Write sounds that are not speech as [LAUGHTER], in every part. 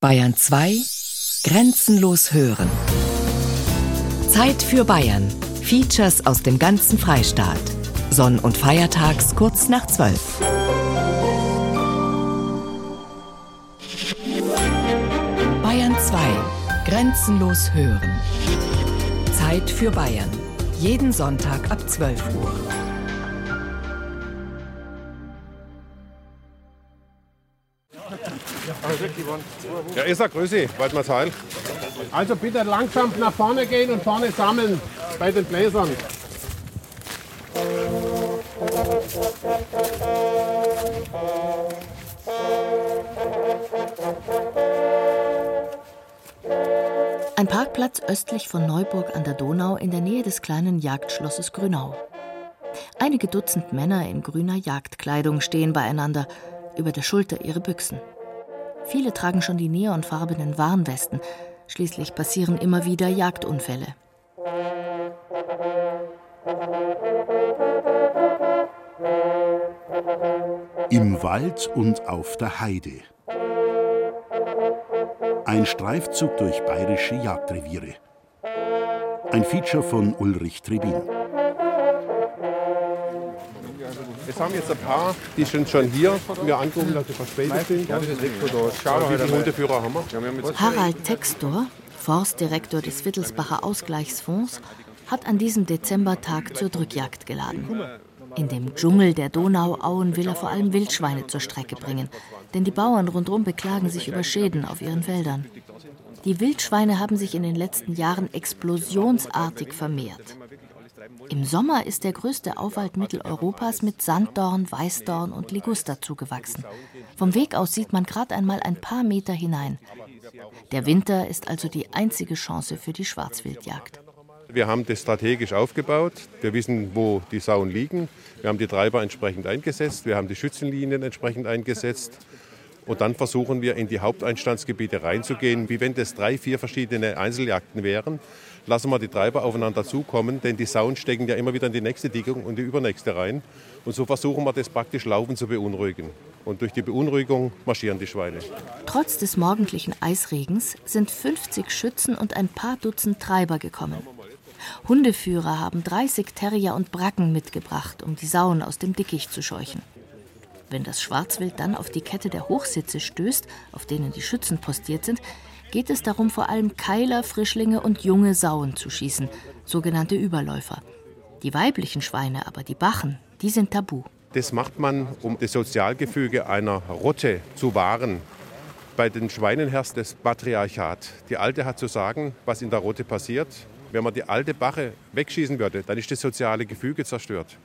Bayern 2 Grenzenlos hören. Zeit für Bayern. Features aus dem ganzen Freistaat. Sonn- und Feiertags kurz nach 12. Bayern 2 Grenzenlos hören. Zeit für Bayern. Jeden Sonntag ab 12 Uhr. Ja, ist er, Grüße, Waldmarsheil. Also bitte langsam nach vorne gehen und vorne sammeln bei den Bläsern. Ein Parkplatz östlich von Neuburg an der Donau in der Nähe des kleinen Jagdschlosses Grünau. Einige Dutzend Männer in grüner Jagdkleidung stehen beieinander, über der Schulter ihre Büchsen. Viele tragen schon die neonfarbenen Warnwesten. Schließlich passieren immer wieder Jagdunfälle. Im Wald und auf der Heide. Ein Streifzug durch bayerische Jagdreviere. Ein Feature von Ulrich Trebin. Es haben jetzt ein paar, die sind schon hier, mir angerufen, dass sie verspätet sind. Ja, das ist Wie viele Hundeführer haben wir? Harald Textor, Forstdirektor des Wittelsbacher Ausgleichsfonds, hat an diesem Dezembertag zur Drückjagd geladen. In dem Dschungel der Donauauen will er vor allem Wildschweine zur Strecke bringen, denn die Bauern rundherum beklagen sich über Schäden auf ihren Feldern. Die Wildschweine haben sich in den letzten Jahren explosionsartig vermehrt. Im Sommer ist der größte Auwald Mitteleuropas mit Sanddorn, Weißdorn und Liguster zugewachsen. Vom Weg aus sieht man gerade einmal ein paar Meter hinein. Der Winter ist also die einzige Chance für die Schwarzwildjagd. Wir haben das strategisch aufgebaut. Wir wissen, wo die Sauen liegen. Wir haben die Treiber entsprechend eingesetzt. Wir haben die Schützenlinien entsprechend eingesetzt. Und dann versuchen wir in die Haupteinstandsgebiete reinzugehen, wie wenn das drei, vier verschiedene Einzeljagden wären. Lassen wir die Treiber aufeinander zukommen, denn die Sauen stecken ja immer wieder in die nächste Dickung und die übernächste rein. Und so versuchen wir das praktisch laufend zu beunruhigen. Und durch die Beunruhigung marschieren die Schweine. Trotz des morgendlichen Eisregens sind 50 Schützen und ein paar Dutzend Treiber gekommen. Hundeführer haben 30 Terrier und Bracken mitgebracht, um die Sauen aus dem Dickicht zu scheuchen. Wenn das Schwarzwild dann auf die Kette der Hochsitze stößt, auf denen die Schützen postiert sind, geht es darum, vor allem Keiler, Frischlinge und junge Sauen zu schießen, sogenannte Überläufer. Die weiblichen Schweine, aber die Bachen, die sind tabu. Das macht man, um das Sozialgefüge einer Rotte zu wahren. Bei den Schweinen herrscht das Patriarchat. Die Alte hat zu sagen, was in der Rotte passiert. Wenn man die alte Bache wegschießen würde, dann ist das soziale Gefüge zerstört.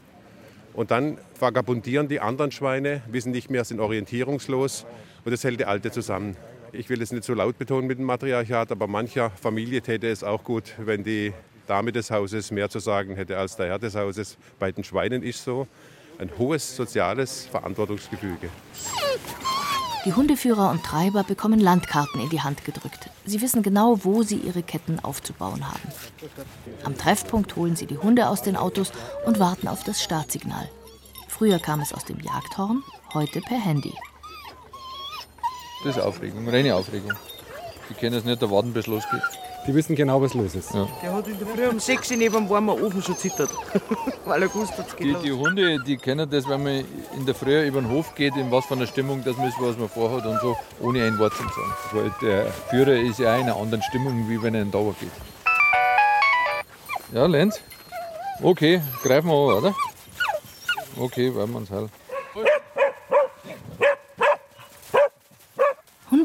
Und dann vagabundieren die anderen Schweine, wissen nicht mehr, sind orientierungslos und das hält die Alte zusammen. Ich will es nicht so laut betonen mit dem Matriarchat, aber mancher Familie täte es auch gut, wenn die Dame des Hauses mehr zu sagen hätte als der Herr des Hauses. Bei den Schweinen ist so ein hohes soziales Verantwortungsgefüge. Die Hundeführer und Treiber bekommen Landkarten in die Hand gedrückt. Sie wissen genau, wo sie ihre Ketten aufzubauen haben. Am Treffpunkt holen sie die Hunde aus den Autos und warten auf das Startsignal. Früher kam es aus dem Jagdhorn, heute per Handy. Das ist Aufregung, reine Aufregung. Die können es nicht erwarten, bis es losgeht. Die wissen genau, was los ist. Ja. Der hat in der Früh um 6 Uhr neben dem warmen Ofen schon zittert, [LAUGHS] weil er gewusst hat, es geht Die, los. die Hunde, die kennen das, wenn man in der Früh über den Hof geht, in was für einer Stimmung das ist, was man vorhat und so, ohne ein Wort zu sagen. Weil der Führer ist ja auch in einer anderen Stimmung, wie wenn er in den Dauer geht. Ja, Lenz? Okay, greifen wir an, oder? Okay, werden wir uns halt.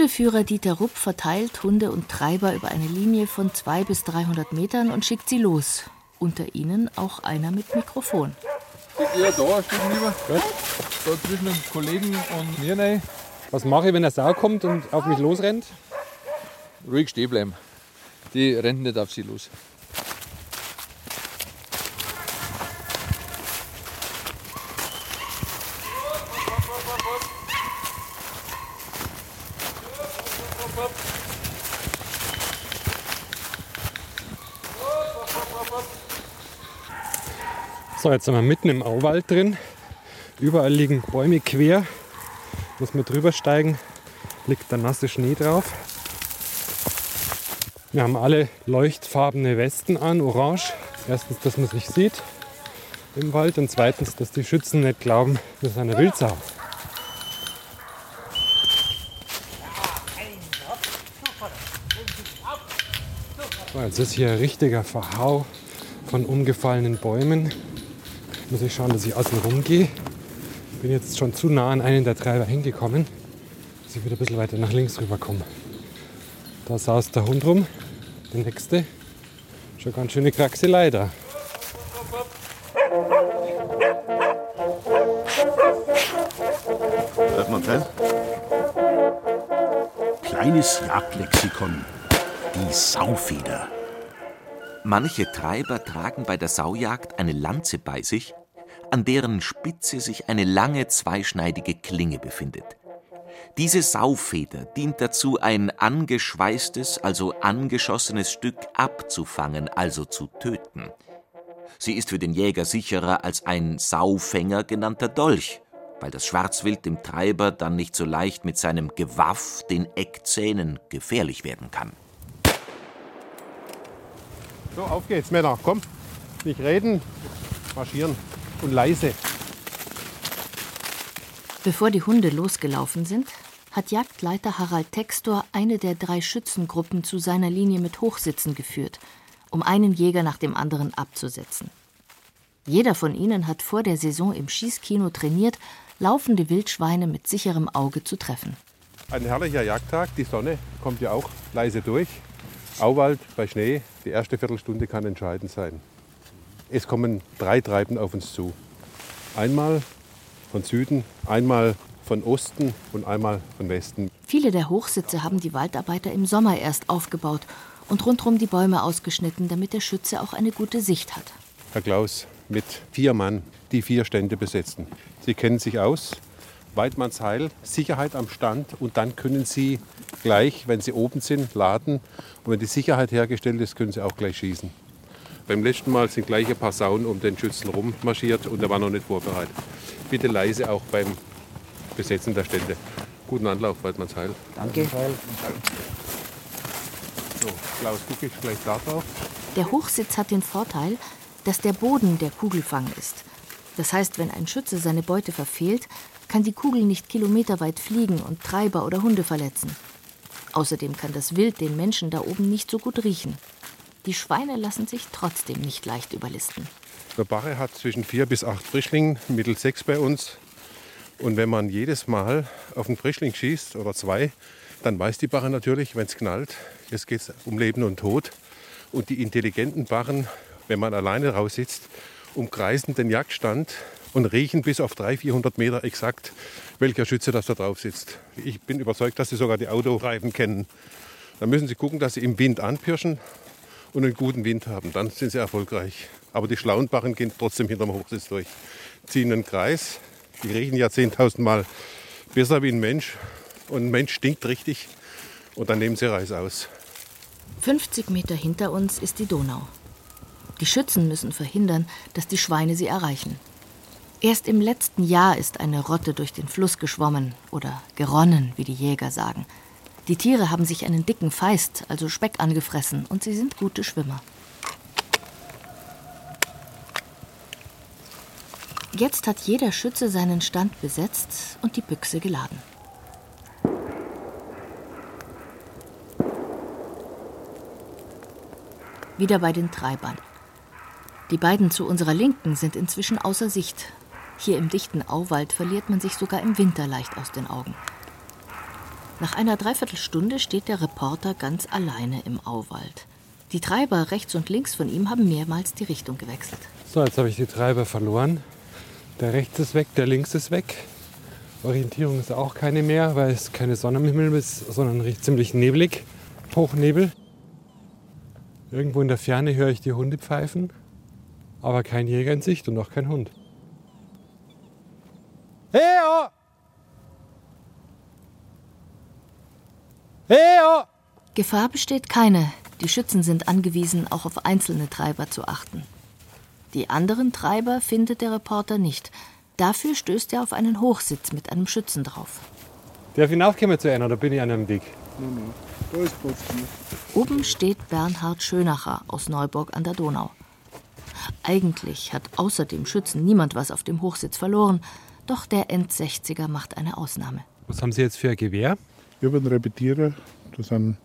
Hundeführer Dieter Rupp verteilt Hunde und Treiber über eine Linie von 200 bis 300 Metern und schickt sie los. Unter ihnen auch einer mit Mikrofon. Ja, da Stück lieber. Da zwischen dem Kollegen und mir rein. Was mache ich, wenn eine Sau kommt und auf mich losrennt? Ruhig stehen bleiben. Die rennt nicht auf sie los. So, jetzt sind wir mitten im Auwald drin. Überall liegen Bäume quer. Muss man drüber steigen. Liegt der nasse Schnee drauf. Wir haben alle leuchtfarbene Westen an, orange. Erstens, dass man sich sieht im Wald und zweitens, dass die Schützen nicht glauben, wir sind eine Wildsau. So, jetzt ist hier ein richtiger Verhau von umgefallenen Bäumen. Muss ich schauen, dass ich außen rum gehe. Bin jetzt schon zu nah an einen der Treiber hingekommen, dass ich wieder ein bisschen weiter nach links rüber komme. Da saust der Hund rum, der nächste. Schon ganz schöne Kraxelei da. Hört man rein? Kleines Jagdlexikon. Die Saufeder. Manche Treiber tragen bei der Saujagd eine Lanze bei sich, an deren Spitze sich eine lange zweischneidige Klinge befindet. Diese Saufeder dient dazu, ein angeschweißtes, also angeschossenes Stück abzufangen, also zu töten. Sie ist für den Jäger sicherer als ein Saufänger genannter Dolch, weil das Schwarzwild dem Treiber dann nicht so leicht mit seinem Gewaff, den Eckzähnen, gefährlich werden kann. So, auf geht's, Männer. Komm, nicht reden, marschieren und leise. Bevor die Hunde losgelaufen sind, hat Jagdleiter Harald Textor eine der drei Schützengruppen zu seiner Linie mit Hochsitzen geführt, um einen Jäger nach dem anderen abzusetzen. Jeder von ihnen hat vor der Saison im Schießkino trainiert, laufende Wildschweine mit sicherem Auge zu treffen. Ein herrlicher Jagdtag, die Sonne kommt ja auch leise durch. Auwald bei Schnee, die erste Viertelstunde kann entscheidend sein. Es kommen drei Treiben auf uns zu. Einmal von Süden, einmal von Osten und einmal von Westen. Viele der Hochsitze haben die Waldarbeiter im Sommer erst aufgebaut und rundherum die Bäume ausgeschnitten, damit der Schütze auch eine gute Sicht hat. Herr Klaus, mit vier Mann, die vier Stände besetzen. Sie kennen sich aus. Weidmannsheil, Sicherheit am Stand und dann können Sie gleich, wenn Sie oben sind, laden. Und wenn die Sicherheit hergestellt ist, können Sie auch gleich schießen. Beim letzten Mal sind gleich ein paar Saunen um den Schützen rummarschiert und er war noch nicht vorbereitet. Bitte leise auch beim Besetzen der Stände. Guten Anlauf, Weidmannsheil. Danke. So, Klaus, gucke ich gleich da drauf. Der Hochsitz hat den Vorteil, dass der Boden der Kugelfang ist. Das heißt, wenn ein Schütze seine Beute verfehlt, kann die Kugel nicht kilometerweit fliegen und Treiber oder Hunde verletzen. Außerdem kann das Wild den Menschen da oben nicht so gut riechen. Die Schweine lassen sich trotzdem nicht leicht überlisten. Der Bache hat zwischen vier bis acht Frischlingen, mittel sechs bei uns. Und wenn man jedes Mal auf einen Frischling schießt oder zwei, dann weiß die Bache natürlich, wenn es knallt, jetzt geht es um Leben und Tod. Und die intelligenten Bachen, wenn man alleine raussitzt, umkreisen den Jagdstand und riechen bis auf 300, 400 Meter exakt, welcher Schütze das da drauf sitzt. Ich bin überzeugt, dass sie sogar die Autoreifen kennen. Dann müssen sie gucken, dass sie im Wind anpirschen und einen guten Wind haben. Dann sind sie erfolgreich. Aber die schlauen Bachen gehen trotzdem hinterm Hochsitz durch. Ziehen einen Kreis. Die riechen ja 10.000 Mal besser wie ein Mensch. Und ein Mensch stinkt richtig. Und dann nehmen sie Reis aus. 50 Meter hinter uns ist die Donau. Die Schützen müssen verhindern, dass die Schweine sie erreichen. Erst im letzten Jahr ist eine Rotte durch den Fluss geschwommen oder geronnen, wie die Jäger sagen. Die Tiere haben sich einen dicken Feist, also Speck, angefressen und sie sind gute Schwimmer. Jetzt hat jeder Schütze seinen Stand besetzt und die Büchse geladen. Wieder bei den Treibern. Die beiden zu unserer Linken sind inzwischen außer Sicht. Hier im dichten Auwald verliert man sich sogar im Winter leicht aus den Augen. Nach einer Dreiviertelstunde steht der Reporter ganz alleine im Auwald. Die Treiber rechts und links von ihm haben mehrmals die Richtung gewechselt. So, jetzt habe ich die Treiber verloren. Der rechts ist weg, der links ist weg. Orientierung ist auch keine mehr, weil es keine Sonne im Himmel ist, sondern ziemlich neblig. Hochnebel. Irgendwo in der Ferne höre ich die Hunde pfeifen, aber kein Jäger in Sicht und auch kein Hund. Hey, oh! Hey, oh! Gefahr besteht keine. Die Schützen sind angewiesen, auch auf einzelne Treiber zu achten. Die anderen Treiber findet der Reporter nicht. Dafür stößt er auf einen Hochsitz mit einem Schützen drauf. Darf ich hinaufkommen zu einer oder bin ich an einem Weg? Nein, nein. Da ist Platz Oben steht Bernhard Schönacher aus Neuburg an der Donau. Eigentlich hat außer dem Schützen niemand was auf dem Hochsitz verloren, doch der End-60er macht eine Ausnahme. Was haben Sie jetzt für ein Gewehr? Ich habe einen Repetierer, da sind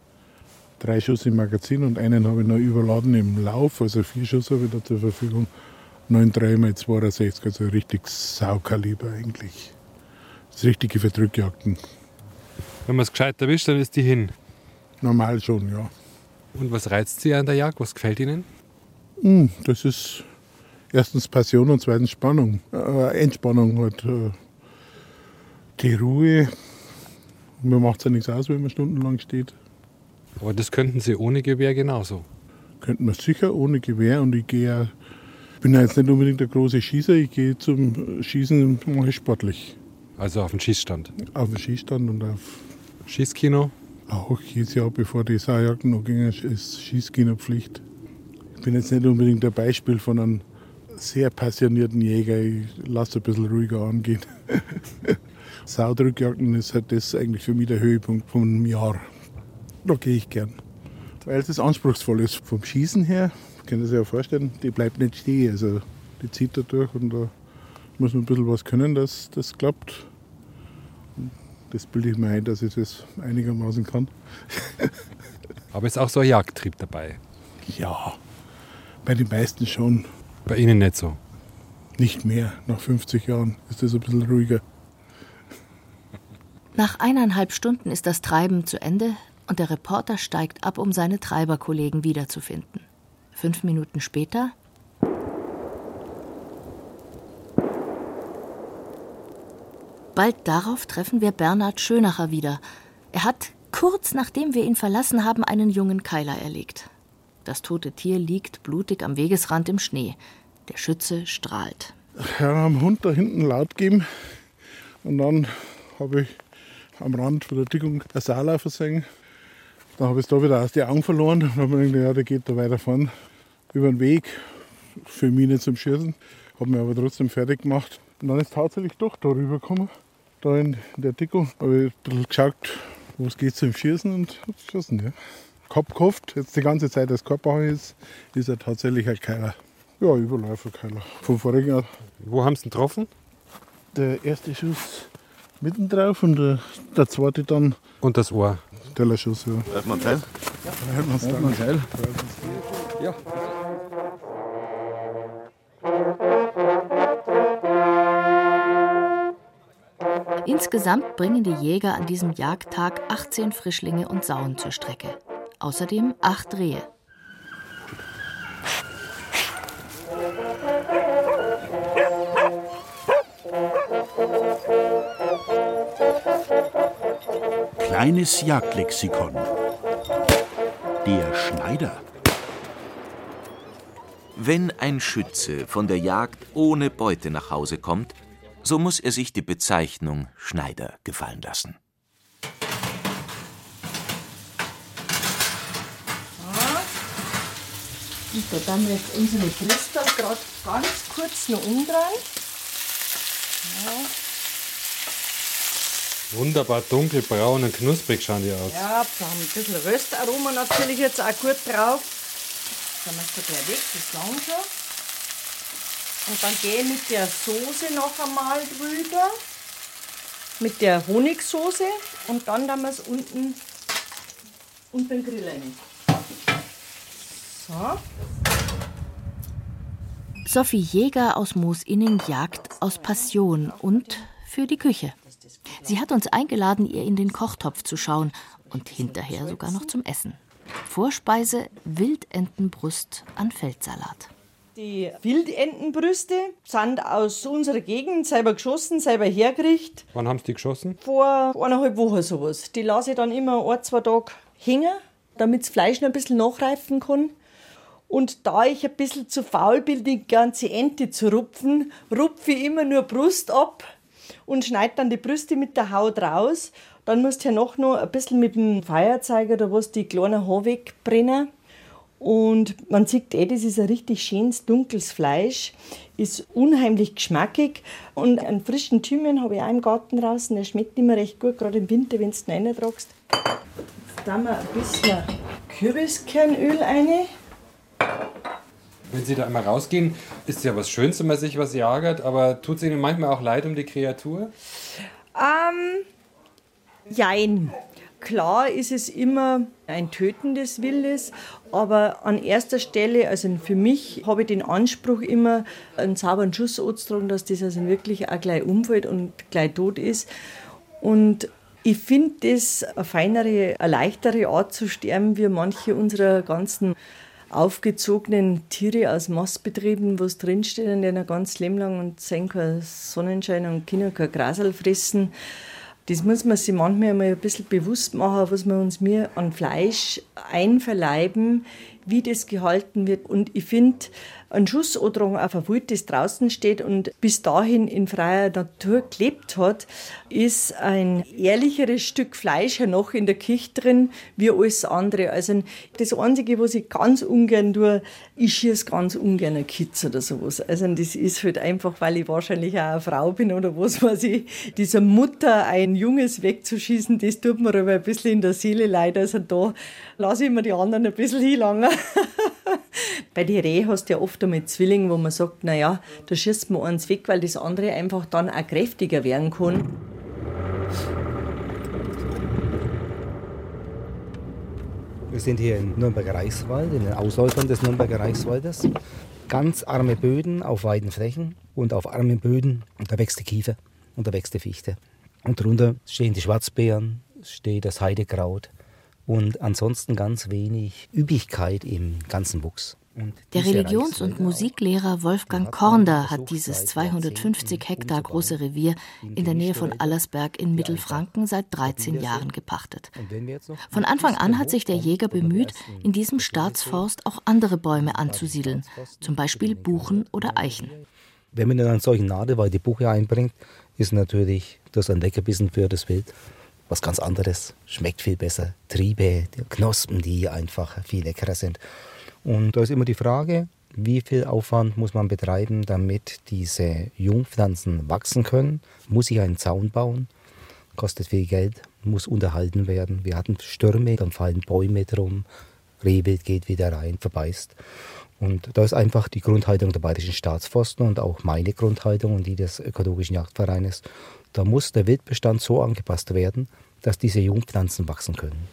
drei Schuss im Magazin und einen habe ich noch überladen im Lauf, also vier Schuss habe ich da zur Verfügung. 9,3 x 62, also richtig Saukaliber eigentlich. Das Richtige für Drückjagden. Wenn man es gescheit erwischt, dann ist die hin. Normal schon, ja. Und was reizt Sie an der Jagd? Was gefällt Ihnen? Hm, das ist erstens Passion und zweitens Spannung. Äh, Entspannung halt. Äh, die Ruhe. Mir macht es ja nichts aus, wenn man stundenlang steht. Aber das könnten Sie ohne Gewehr genauso. Könnten wir sicher ohne Gewehr und ich gehe ja, bin ja jetzt nicht unbedingt der große Schießer, ich gehe zum Schießen mache ich sportlich. Also auf den Schießstand? Auf den Schießstand und auf Schießkino? Auch jedes Jahr, bevor die Saujagden noch gingen, ist Schießkino Pflicht. Ich bin jetzt nicht unbedingt der Beispiel von einem sehr passionierten Jäger. Ich lasse ein bisschen ruhiger angehen. [LAUGHS] Saudrückjagden ist halt das eigentlich für mich der Höhepunkt vom Jahr. Da gehe ich gern. Weil es anspruchsvoll ist. Vom Schießen her, können Sie sich ja vorstellen, die bleibt nicht stehen. Also die zieht da durch und da muss man ein bisschen was können, dass das klappt. Das bilde ich mir ein, dass ich das einigermaßen kann. [LAUGHS] Aber ist auch so ein Jagdtrieb dabei? Ja, bei den meisten schon. Bei Ihnen nicht so? Nicht mehr. Nach 50 Jahren ist das ein bisschen ruhiger. Nach eineinhalb Stunden ist das Treiben zu Ende und der Reporter steigt ab, um seine Treiberkollegen wiederzufinden. Fünf Minuten später Bald darauf treffen wir Bernhard Schönacher wieder. Er hat, kurz nachdem wir ihn verlassen haben, einen jungen Keiler erlegt. Das tote Tier liegt blutig am Wegesrand im Schnee. Der Schütze strahlt. Ja, am Hund da hinten laut geben. Und dann habe ich am Rand von der Dickung ein Saala versehen. Dann habe ich es da wieder aus den Augen verloren. Dann habe ich gedacht, ja, der geht da weiter vorn über den Weg. Für mich nicht zum Schießen. Habe mich aber trotzdem fertig gemacht. Und dann ist tatsächlich doch da rübergekommen. Da in der Dickung. Habe ich ein bisschen geschaut, wo es geht zum Schießen und habe geschossen. Ja. Kopf gehofft, jetzt die ganze Zeit das Körper ist, ist er tatsächlich ein Keiler. Ja, Überläuferkeiler. Vom vorigen Jahr. Wo haben Sie ihn getroffen? Der erste Schuss mitten drauf und der, der zweite dann. Und das Ohr. Tellerschuss, ja. Hört man Teil? Ja, hört man Hört man Teil? Ja. Insgesamt bringen die Jäger an diesem Jagdtag 18 Frischlinge und Sauen zur Strecke. Außerdem acht Rehe. Kleines Jagdlexikon. Der Schneider. Wenn ein Schütze von der Jagd ohne Beute nach Hause kommt, so muss er sich die Bezeichnung Schneider gefallen lassen. Und da dann jetzt unsere Brüste gerade ganz kurz noch umdrehen. Ja. Wunderbar dunkelbraun und knusprig schauen die aus. Ja, da haben ein bisschen Röstaroma natürlich jetzt auch gut drauf. Dann machst du gleich weg, das lang schon. Und dann gehe ich mit der Soße noch einmal drüber. Mit der Honigsoße. Und dann dann wir es unten unter den Grill rein. So. Sophie Jäger aus Moosinning jagt aus Passion und für die Küche. Sie hat uns eingeladen, ihr in den Kochtopf zu schauen und hinterher sogar noch zum Essen. Vorspeise Wildentenbrust an Feldsalat. Die Wildentenbrüste sind aus unserer Gegend selber geschossen, selber hergerichtet. Wann haben Sie die geschossen? Vor eineinhalb Wochen sowas. Die lasse ich dann immer ein, zwei Tage hängen, damit das Fleisch noch ein bisschen nachreifen kann. Und da ich ein bisschen zu faul bin, die ganze Ente zu rupfen, rupfe ich immer nur Brust ab und schneide dann die Brüste mit der Haut raus. Dann musst du ja noch, noch ein bisschen mit dem Feuerzeug oder was die kleinen Haare wegbrennen. Und man sieht eh, das ist ein richtig schönes, dunkles Fleisch, ist unheimlich geschmackig. Und einen frischen Thymian habe ich auch im Garten draußen, der schmeckt immer recht gut, gerade im Winter, wenn du ihn reintragst. Da wir ein bisschen Kürbiskernöl rein. Wenn Sie da einmal rausgehen, ist ja was Schönes, wenn man sich was jagert, aber tut es Ihnen manchmal auch leid um die Kreatur? Ähm, jein. Klar ist es immer ein Töten des Wildes, aber an erster Stelle, also für mich, habe ich den Anspruch immer, einen sauberen Schuss anzutragen, dass das also wirklich auch gleich umfällt und gleich tot ist. Und ich finde das eine feinere, eine leichtere Art zu sterben, wie manche unserer ganzen aufgezogenen Tiere aus Mastbetrieben, wo es drinsteht und die ein ganz Leben lang und sehen keinen Sonnenschein und können kein Grasel fressen. Das muss man sich manchmal mal ein bisschen bewusst machen, was wir uns mir an Fleisch einverleiben, wie das gehalten wird. Und ich finde, ein Schussodrung auf ein Wild, das draußen steht und bis dahin in freier Natur gelebt hat, ist ein ehrlicheres Stück Fleisch ja noch in der Küche drin wie alles andere. Also das Einzige, was ich ganz ungern tue, ich schieße ganz ungern ein Kitz oder sowas. Also das ist halt einfach, weil ich wahrscheinlich auch eine Frau bin oder was weiß ich. Dieser Mutter ein Junges wegzuschießen, das tut mir aber ein bisschen in der Seele leid. Also da lasse ich mir die anderen ein bisschen hinlangen. Bei den Reh hast du ja oft einmal Zwillinge, wo man sagt, naja, da schießt man eins weg, weil das andere einfach dann auch kräftiger werden kann. Wir sind hier im Nürnberger Reichswald, in den Ausläufern des Nürnberger Reichswaldes. Ganz arme Böden auf weiten Flächen und auf armen Böden, da wächst die Kiefer und da wächst die Fichte. Und darunter stehen die Schwarzbeeren, steht das Heidekraut und ansonsten ganz wenig Üppigkeit im ganzen Wuchs. Der Religions- und Musiklehrer Wolfgang Kornder hat dieses 250 Hektar große Revier in der Nähe von Allersberg in Mittelfranken seit 13 Jahren gepachtet. Von Anfang an hat sich der Jäger bemüht, in diesem Staatsforst auch andere Bäume anzusiedeln, zum Beispiel Buchen oder Eichen. Wenn man in einen solchen Nadelwald die Buche einbringt, ist natürlich das ein Leckerbissen für das Wild was ganz anderes, schmeckt viel besser. Triebe, Knospen, die einfach viel leckerer sind. Und da ist immer die Frage, wie viel Aufwand muss man betreiben, damit diese Jungpflanzen wachsen können? Muss ich einen Zaun bauen? Kostet viel Geld, muss unterhalten werden. Wir hatten Stürme, dann fallen Bäume drum, Rehwild geht wieder rein, verbeißt. Und da ist einfach die Grundhaltung der Bayerischen Staatsforsten und auch meine Grundhaltung und die des Ökologischen Jagdvereines. Da muss der Wildbestand so angepasst werden, dass diese Jungpflanzen wachsen können.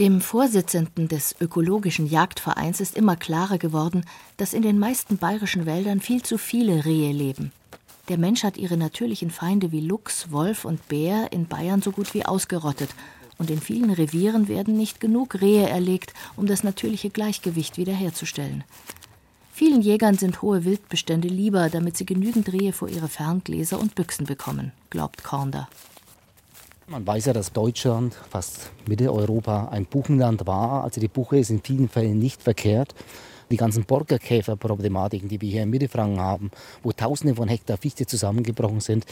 Dem Vorsitzenden des Ökologischen Jagdvereins ist immer klarer geworden, dass in den meisten bayerischen Wäldern viel zu viele Rehe leben. Der Mensch hat ihre natürlichen Feinde wie Luchs, Wolf und Bär in Bayern so gut wie ausgerottet. Und in vielen Revieren werden nicht genug Rehe erlegt, um das natürliche Gleichgewicht wiederherzustellen. Vielen Jägern sind hohe Wildbestände lieber, damit sie genügend Rehe vor ihre Ferngläser und Büchsen bekommen, glaubt Kornder. Man weiß ja, dass Deutschland, fast Mitteleuropa, ein Buchenland war. Also die Buche ist in vielen Fällen nicht verkehrt. Die ganzen Borkenkäferproblematiken, die wir hier in Mittelfranken haben, wo Tausende von Hektar Fichte zusammengebrochen sind,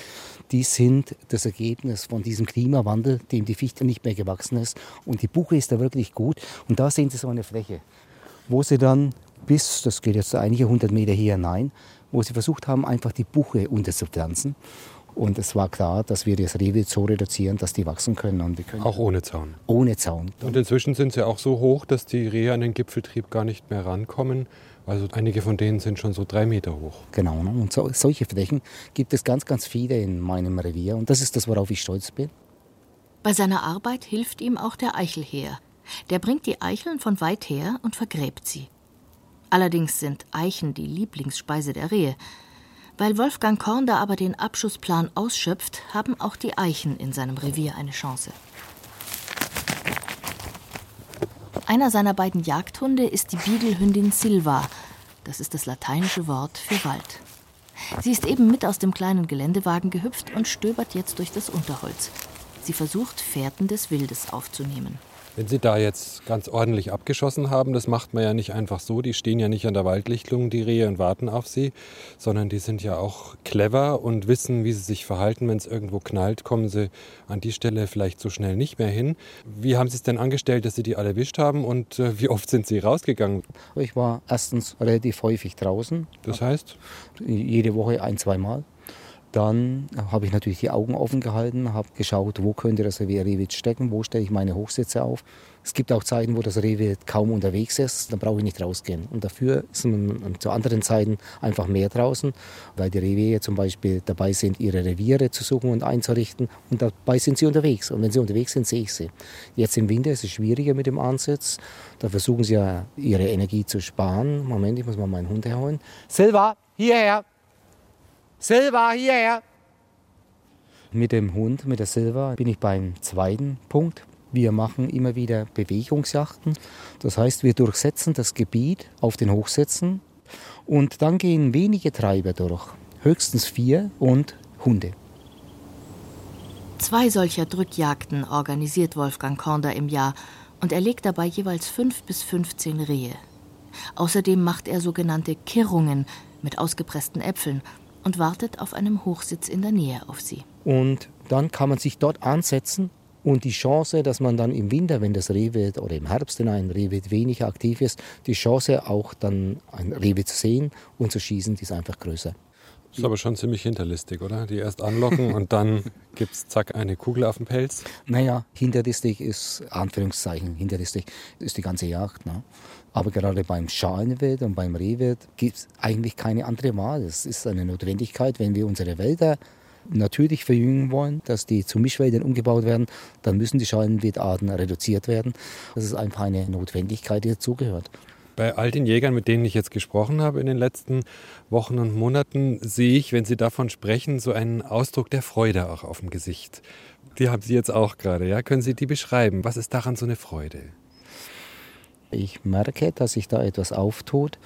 die sind das Ergebnis von diesem Klimawandel, dem die Fichte nicht mehr gewachsen ist. Und die Buche ist da wirklich gut. Und da sehen Sie so eine Fläche, wo sie dann bis, das geht jetzt einige hundert Meter hier hinein, wo sie versucht haben, einfach die Buche unterzupflanzen. Und es war klar, dass wir das Rehwild so reduzieren, dass die wachsen können. Und wir können auch ohne Zaun. Ohne Zaun. Und inzwischen sind sie auch so hoch, dass die Rehe an den Gipfeltrieb gar nicht mehr rankommen. Also einige von denen sind schon so drei Meter hoch. Genau. Ne? Und so, solche Flächen gibt es ganz, ganz viele in meinem Revier. Und das ist das, worauf ich stolz bin. Bei seiner Arbeit hilft ihm auch der Eichelheer. Der bringt die Eicheln von weit her und vergräbt sie. Allerdings sind Eichen die Lieblingsspeise der Rehe. Weil Wolfgang Korn da aber den Abschussplan ausschöpft, haben auch die Eichen in seinem Revier eine Chance. Einer seiner beiden Jagdhunde ist die Biegelhündin Silva. Das ist das lateinische Wort für Wald. Sie ist eben mit aus dem kleinen Geländewagen gehüpft und stöbert jetzt durch das Unterholz. Sie versucht, Fährten des Wildes aufzunehmen. Wenn Sie da jetzt ganz ordentlich abgeschossen haben, das macht man ja nicht einfach so. Die stehen ja nicht an der Waldlichtung, die Rehe, und warten auf sie, sondern die sind ja auch clever und wissen, wie sie sich verhalten. Wenn es irgendwo knallt, kommen sie an die Stelle vielleicht so schnell nicht mehr hin. Wie haben Sie es denn angestellt, dass Sie die alle erwischt haben und äh, wie oft sind Sie rausgegangen? Ich war erstens relativ häufig draußen. Das heißt? Jede Woche ein, zweimal. Dann habe ich natürlich die Augen offen gehalten, habe geschaut, wo könnte das Rehwild stecken, wo stelle ich meine Hochsitze auf. Es gibt auch Zeiten, wo das Rehwild kaum unterwegs ist, dann brauche ich nicht rausgehen. Und dafür ist man zu anderen Zeiten einfach mehr draußen, weil die Reviere zum Beispiel dabei sind, ihre Reviere zu suchen und einzurichten. Und dabei sind sie unterwegs. Und wenn sie unterwegs sind, sehe ich sie. Jetzt im Winter ist es schwieriger mit dem Ansitz. Da versuchen sie ja, ihre Energie zu sparen. Moment, ich muss mal meinen Hund herholen. Silva, hierher! Silva, hierher! Mit dem Hund, mit der Silva, bin ich beim zweiten Punkt. Wir machen immer wieder Bewegungsjachten. Das heißt, wir durchsetzen das Gebiet auf den Hochsätzen und dann gehen wenige Treiber durch. Höchstens vier und Hunde. Zwei solcher Drückjagden organisiert Wolfgang Kornder im Jahr und er legt dabei jeweils fünf bis 15 Rehe. Außerdem macht er sogenannte Kirrungen mit ausgepressten Äpfeln und wartet auf einem Hochsitz in der Nähe auf sie. Und dann kann man sich dort ansetzen und die Chance, dass man dann im Winter, wenn das Rehwild oder im Herbst hinein Rehwild weniger aktiv ist, die Chance auch dann ein Rehwild zu sehen und zu schießen, die ist einfach größer. Das ist aber schon ziemlich hinterlistig, oder? Die erst anlocken und dann [LAUGHS] gibt es zack eine Kugel auf dem Pelz. Naja, hinterlistig ist, Anführungszeichen, hinterlistig ist die ganze Jagd. Ne? Aber gerade beim Schalenwild und beim Rehwild gibt es eigentlich keine andere Wahl. Es ist eine Notwendigkeit, wenn wir unsere Wälder natürlich verjüngen wollen, dass die zu Mischwäldern umgebaut werden, dann müssen die Schalenwildarten reduziert werden. Das ist einfach eine Notwendigkeit, die dazugehört. Bei all den Jägern, mit denen ich jetzt gesprochen habe in den letzten Wochen und Monaten, sehe ich, wenn Sie davon sprechen, so einen Ausdruck der Freude auch auf dem Gesicht. Die haben Sie jetzt auch gerade, ja? Können Sie die beschreiben? Was ist daran so eine Freude? Ich merke, dass sich da etwas auftut,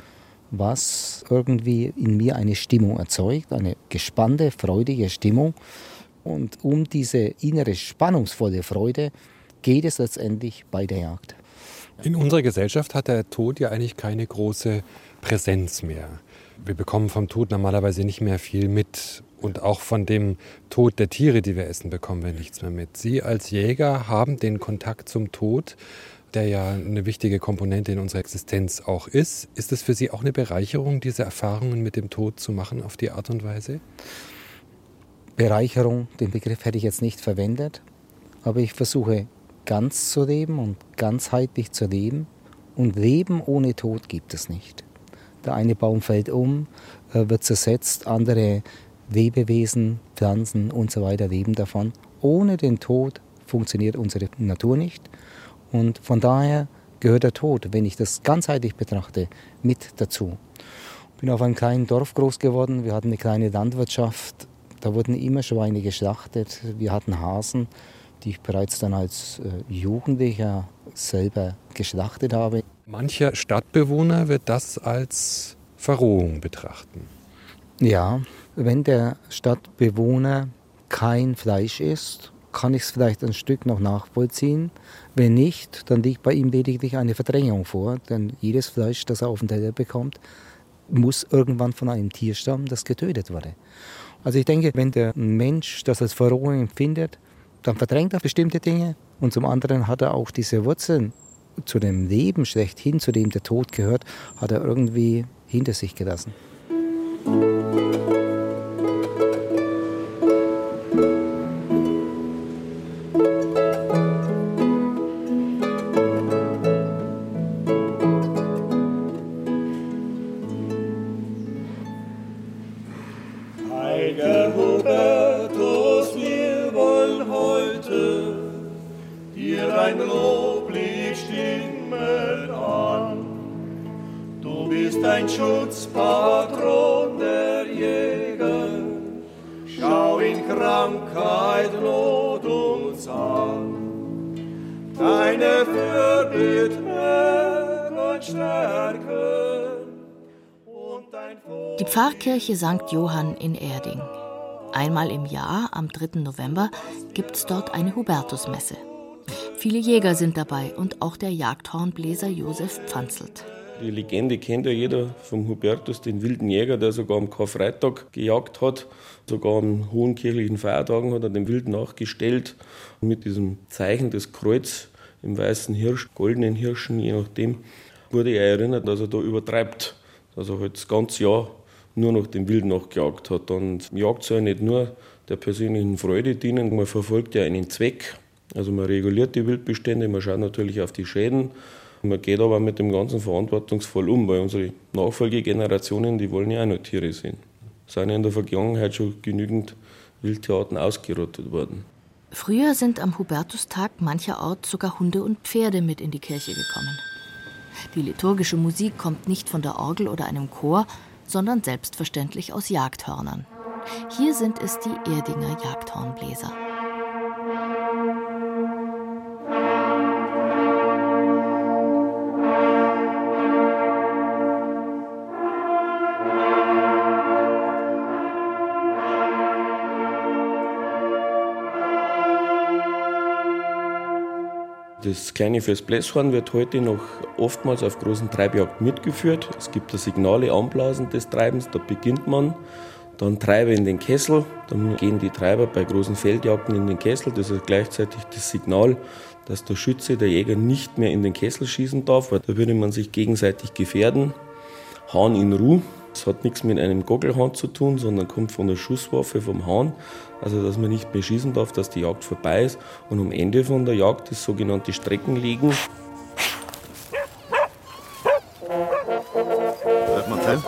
was irgendwie in mir eine Stimmung erzeugt, eine gespannte, freudige Stimmung. Und um diese innere spannungsvolle Freude geht es letztendlich bei der Jagd. In unserer Gesellschaft hat der Tod ja eigentlich keine große Präsenz mehr. Wir bekommen vom Tod normalerweise nicht mehr viel mit. Und auch von dem Tod der Tiere, die wir essen, bekommen wir nichts mehr mit. Sie als Jäger haben den Kontakt zum Tod der ja eine wichtige Komponente in unserer Existenz auch ist. Ist es für Sie auch eine Bereicherung, diese Erfahrungen mit dem Tod zu machen auf die Art und Weise? Bereicherung, den Begriff hätte ich jetzt nicht verwendet, aber ich versuche ganz zu leben und ganzheitlich zu leben. Und Leben ohne Tod gibt es nicht. Der eine Baum fällt um, äh, wird zersetzt, andere Lebewesen, Pflanzen und so weiter leben davon. Ohne den Tod funktioniert unsere Natur nicht und von daher gehört der Tod, wenn ich das ganzheitlich betrachte, mit dazu. Ich bin auf einem kleinen Dorf groß geworden. Wir hatten eine kleine Landwirtschaft. Da wurden immer Schweine geschlachtet. Wir hatten Hasen, die ich bereits dann als äh, Jugendlicher selber geschlachtet habe. Mancher Stadtbewohner wird das als Verrohung betrachten. Ja, wenn der Stadtbewohner kein Fleisch isst, kann ich es vielleicht ein Stück noch nachvollziehen. Wenn nicht, dann liegt bei ihm lediglich eine Verdrängung vor, denn jedes Fleisch, das er auf den Teller bekommt, muss irgendwann von einem Tier stammen, das getötet wurde. Also ich denke, wenn der Mensch das als Verrohung empfindet, dann verdrängt er bestimmte Dinge und zum anderen hat er auch diese Wurzeln zu dem Leben schlechthin, zu dem der Tod gehört, hat er irgendwie hinter sich gelassen. Pfarrkirche St. Johann in Erding. Einmal im Jahr, am 3. November, gibt es dort eine Hubertusmesse. Viele Jäger sind dabei und auch der Jagdhornbläser Josef Pfanzelt. Die Legende kennt ja jeder vom Hubertus, den wilden Jäger, der sogar am Karfreitag gejagt hat. Sogar an hohen kirchlichen Feiertagen hat er den Wild nachgestellt. mit diesem Zeichen des Kreuz im weißen Hirsch, goldenen Hirschen, je nachdem, wurde er erinnert, dass er da übertreibt. Dass er halt das ganze Jahr nur noch dem Wild nachgejagt hat. Und Jagd soll nicht nur der persönlichen Freude dienen, man verfolgt ja einen Zweck. Also man reguliert die Wildbestände, man schaut natürlich auf die Schäden. Man geht aber mit dem Ganzen verantwortungsvoll um, weil unsere Nachfolgegenerationen, die wollen ja auch noch Tiere sehen. Es sind ja in der Vergangenheit schon genügend Wildtierarten ausgerottet worden. Früher sind am Hubertustag mancherorts sogar Hunde und Pferde mit in die Kirche gekommen. Die liturgische Musik kommt nicht von der Orgel oder einem Chor, sondern selbstverständlich aus Jagdhörnern. Hier sind es die Erdinger Jagdhornbläser. Das kleine Fürstbläshorn wird heute noch oftmals auf großen Treibjagden mitgeführt. Es gibt da Signale anblasen des Treibens, da beginnt man. Dann Treiber in den Kessel, dann gehen die Treiber bei großen Feldjagden in den Kessel. Das ist gleichzeitig das Signal, dass der Schütze, der Jäger nicht mehr in den Kessel schießen darf, weil da würde man sich gegenseitig gefährden. Hahn in Ruhe, das hat nichts mit einem Goggelhahn zu tun, sondern kommt von der Schusswaffe vom Hahn. Also, dass man nicht mehr schießen darf, dass die Jagd vorbei ist. Und am Ende von der Jagd das sogenannte Streckenlegen. Hört man sein?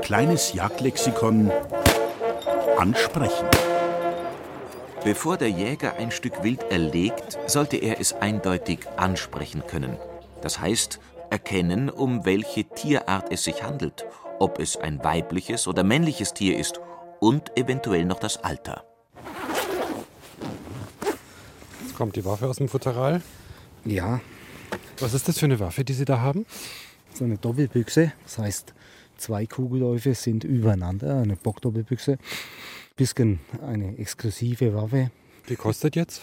Kleines Jagdlexikon ansprechen. Bevor der Jäger ein Stück Wild erlegt, sollte er es eindeutig ansprechen können. Das heißt, erkennen, um welche Tierart es sich handelt, ob es ein weibliches oder männliches Tier ist und eventuell noch das Alter. Jetzt kommt die Waffe aus dem Futteral. Ja. Was ist das für eine Waffe, die Sie da haben? So eine Doppelbüchse. Das heißt, zwei Kugelläufe sind übereinander. Eine Bockdoppelbüchse. Bisschen eine exklusive Waffe. Die kostet jetzt?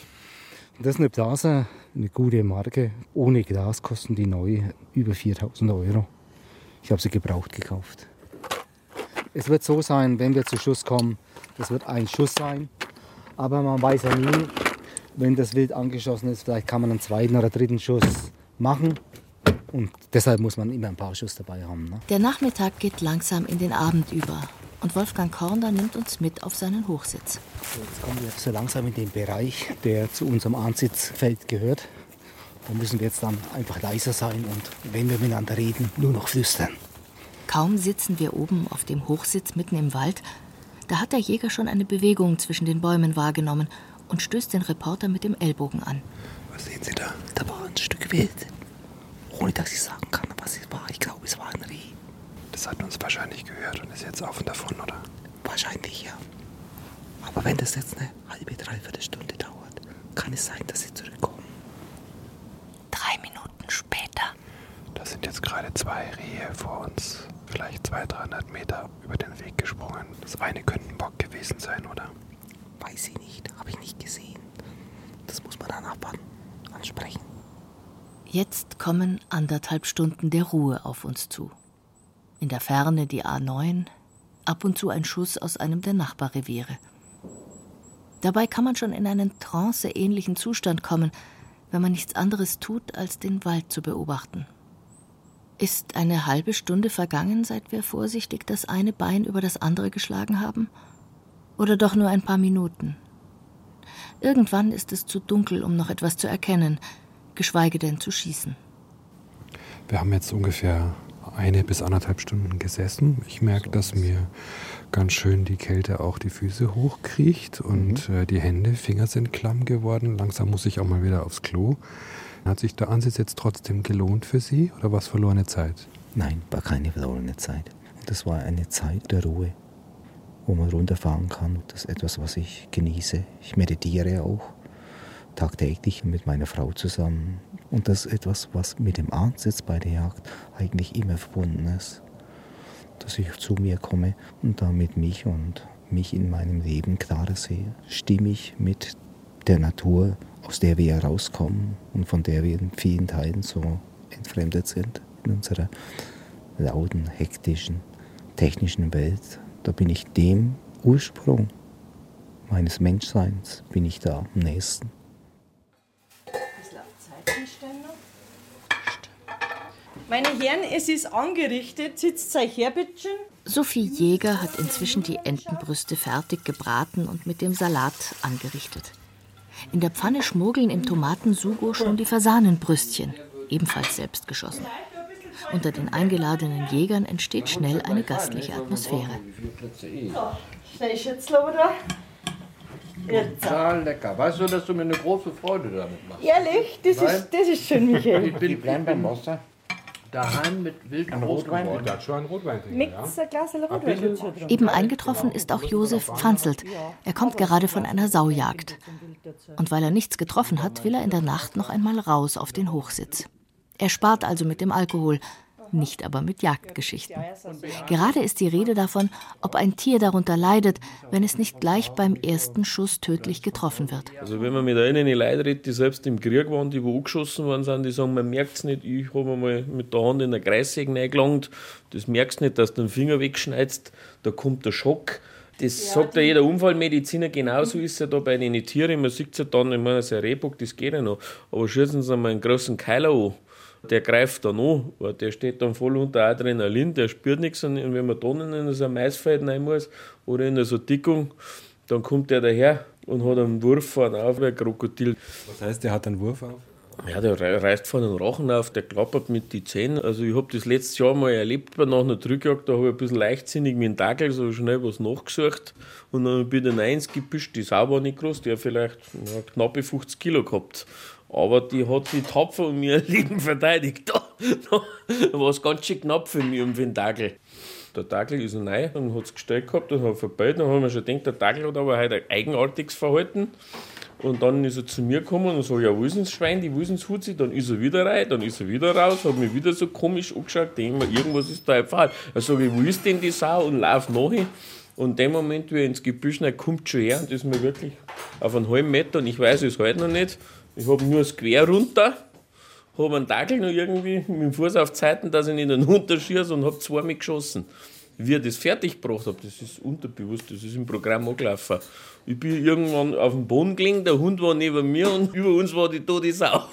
Das ist eine Blaser, eine gute Marke. Ohne Glas kosten die neu über 4000 Euro. Ich habe sie gebraucht gekauft. Es wird so sein, wenn wir zu Schuss kommen, das wird ein Schuss sein. Aber man weiß ja nie, wenn das Wild angeschossen ist, vielleicht kann man einen zweiten oder dritten Schuss machen. Und deshalb muss man immer ein paar Schuss dabei haben. Ne? Der Nachmittag geht langsam in den Abend über. Und Wolfgang Korner nimmt uns mit auf seinen Hochsitz. So, jetzt kommen wir so langsam in den Bereich, der zu unserem Ansitzfeld gehört. Da müssen wir jetzt dann einfach leiser sein und wenn wir miteinander reden, nur noch flüstern. Kaum sitzen wir oben auf dem Hochsitz mitten im Wald, da hat der Jäger schon eine Bewegung zwischen den Bäumen wahrgenommen und stößt den Reporter mit dem Ellbogen an. Was sehen Sie da? Da war ein Stück Wild. Ohne dass ich sagen kann, was es war. Ich glaube, es war ein Reh. Das hat uns wahrscheinlich gehört und ist jetzt auf und davon, oder? Wahrscheinlich, ja. Aber wenn das jetzt eine halbe, dreiviertel Stunde dauert, kann es sein, dass sie zurückkommen. Drei Minuten später. Da sind jetzt gerade zwei Rehe vor uns, vielleicht 200, 300 Meter über den Weg gesprungen. Das eine könnte ein Bock gewesen sein, oder? Weiß ich nicht, habe ich nicht gesehen. Das muss man dann abwarten, ansprechen. Jetzt kommen anderthalb Stunden der Ruhe auf uns zu. In der Ferne die A9, ab und zu ein Schuss aus einem der Nachbarreviere. Dabei kann man schon in einen tranceähnlichen Zustand kommen, wenn man nichts anderes tut, als den Wald zu beobachten. Ist eine halbe Stunde vergangen, seit wir vorsichtig das eine Bein über das andere geschlagen haben? Oder doch nur ein paar Minuten? Irgendwann ist es zu dunkel, um noch etwas zu erkennen, geschweige denn zu schießen. Wir haben jetzt ungefähr eine bis anderthalb Stunden gesessen. Ich merke, dass mir ganz schön die Kälte auch die Füße hochkriecht und mhm. äh, die Hände, Finger sind klamm geworden. Langsam muss ich auch mal wieder aufs Klo. Hat sich der Ansitz jetzt trotzdem gelohnt für Sie oder war es verlorene Zeit? Nein, war keine verlorene Zeit. Das war eine Zeit der Ruhe, wo man runterfahren kann. Das ist etwas, was ich genieße. Ich meditiere auch tagtäglich mit meiner Frau zusammen. Und das ist etwas, was mit dem Ansitz bei der Jagd eigentlich immer verbunden ist. Dass ich zu mir komme und damit mich und mich in meinem Leben klarer sehe. Stimmig mit der Natur, aus der wir herauskommen und von der wir in vielen Teilen so entfremdet sind in unserer lauten, hektischen, technischen Welt. Da bin ich dem Ursprung meines Menschseins, bin ich da am nächsten. Meine Herren, es ist angerichtet. Sitzt euch her, bitte. Sophie Jäger hat inzwischen die Entenbrüste fertig gebraten und mit dem Salat angerichtet. In der Pfanne schmuggeln im Tomatensugo schon die Fasanenbrüstchen, ebenfalls selbst geschossen. Unter den eingeladenen Jägern entsteht schnell eine gastliche Atmosphäre. Schnell Schützler, oder? Total lecker. Weißt du, dass du mir eine große Freude damit machst? Ehrlich? Das Nein? ist, das ist schön, Michael. Ich bin, ich bin daheim mit wildem Rotwein. Ein Rotwein Mit ein Glas Rotwein drin. Eben eingetroffen ist auch Josef Pfanzelt. Er kommt gerade von einer Saujagd. Und weil er nichts getroffen hat, will er in der Nacht noch einmal raus auf den Hochsitz. Er spart also mit dem Alkohol, nicht aber mit Jagdgeschichten. Gerade ist die Rede davon, ob ein Tier darunter leidet, wenn es nicht gleich beim ersten Schuss tödlich getroffen wird. Also wenn man mit einen Leuten redet, die selbst im Krieg waren, die wo angeschossen worden sind, die sagen, man merkt es nicht, ich habe mal mit der Hand in der Kreissäge reingelangt, das merkst du nicht, dass du den Finger wegschneidest, da kommt der Schock. Das sagt ja jeder Unfallmediziner, genauso ist es ja da bei den Tieren, man sieht es ja dann, ich meine, so ein Rehbock, das geht ja noch, aber schießen sie mal einen großen Keiler an, der greift dann an, weil der steht dann voll unter Adrenalin, der spürt nichts und wenn man dann in so ein Maisfeld rein muss oder in so eine Dickung, dann kommt der daher und hat einen Wurf vorne auf wie ein Krokodil. Was heißt, der hat einen Wurf auf? Ja, der rei- reißt vorne den Rachen auf, der klappert mit den Zähnen. Also ich habe das letztes Jahr mal erlebt bei nach einer Drückjagd, da habe ich ein bisschen leichtsinnig mit dem Dackel so schnell was nachgesucht und dann bin ich dann eins gepischt, die Sau war nicht groß, die hat vielleicht knappe 50 Kilo gehabt. Aber die hat sich tapfer um ihr [LAUGHS] Leben verteidigt. [LAUGHS] Da, war es ganz schön knapp für mich für den Dackel. Der Dackel ist neu und hat es gestellt gehabt und hat vorbei. Dann haben wir schon gedacht, der Dackel hat aber heute ein eigenartiges Verhalten. Und dann ist er zu mir gekommen und so, ja, wo ist denn das Schwein, die wo ist das Hutzi? Dann ist er wieder rein, dann ist er wieder raus, hat mich wieder so komisch angeschaut, denke mir, irgendwas ist da falsch. Dann sage ich, wo ist denn die Sau? Und lauf nachher. Und in dem Moment, wie er ins Gebüsch rein kommt, schon her und ist mir wirklich auf einen halben Meter und ich weiß es heute noch nicht. Ich habe nur das Quer runter, habe einen Dackel noch irgendwie mit dem Fuß auf die Seiten, dass ich nicht runterschieße und habe zweimal geschossen. Wie ich das fertig gebracht habe, das ist unterbewusst, das ist im Programm angelaufen. Ich bin irgendwann auf dem Boden gelegen, der Hund war neben mir und über uns war die tote Sau. [LAUGHS]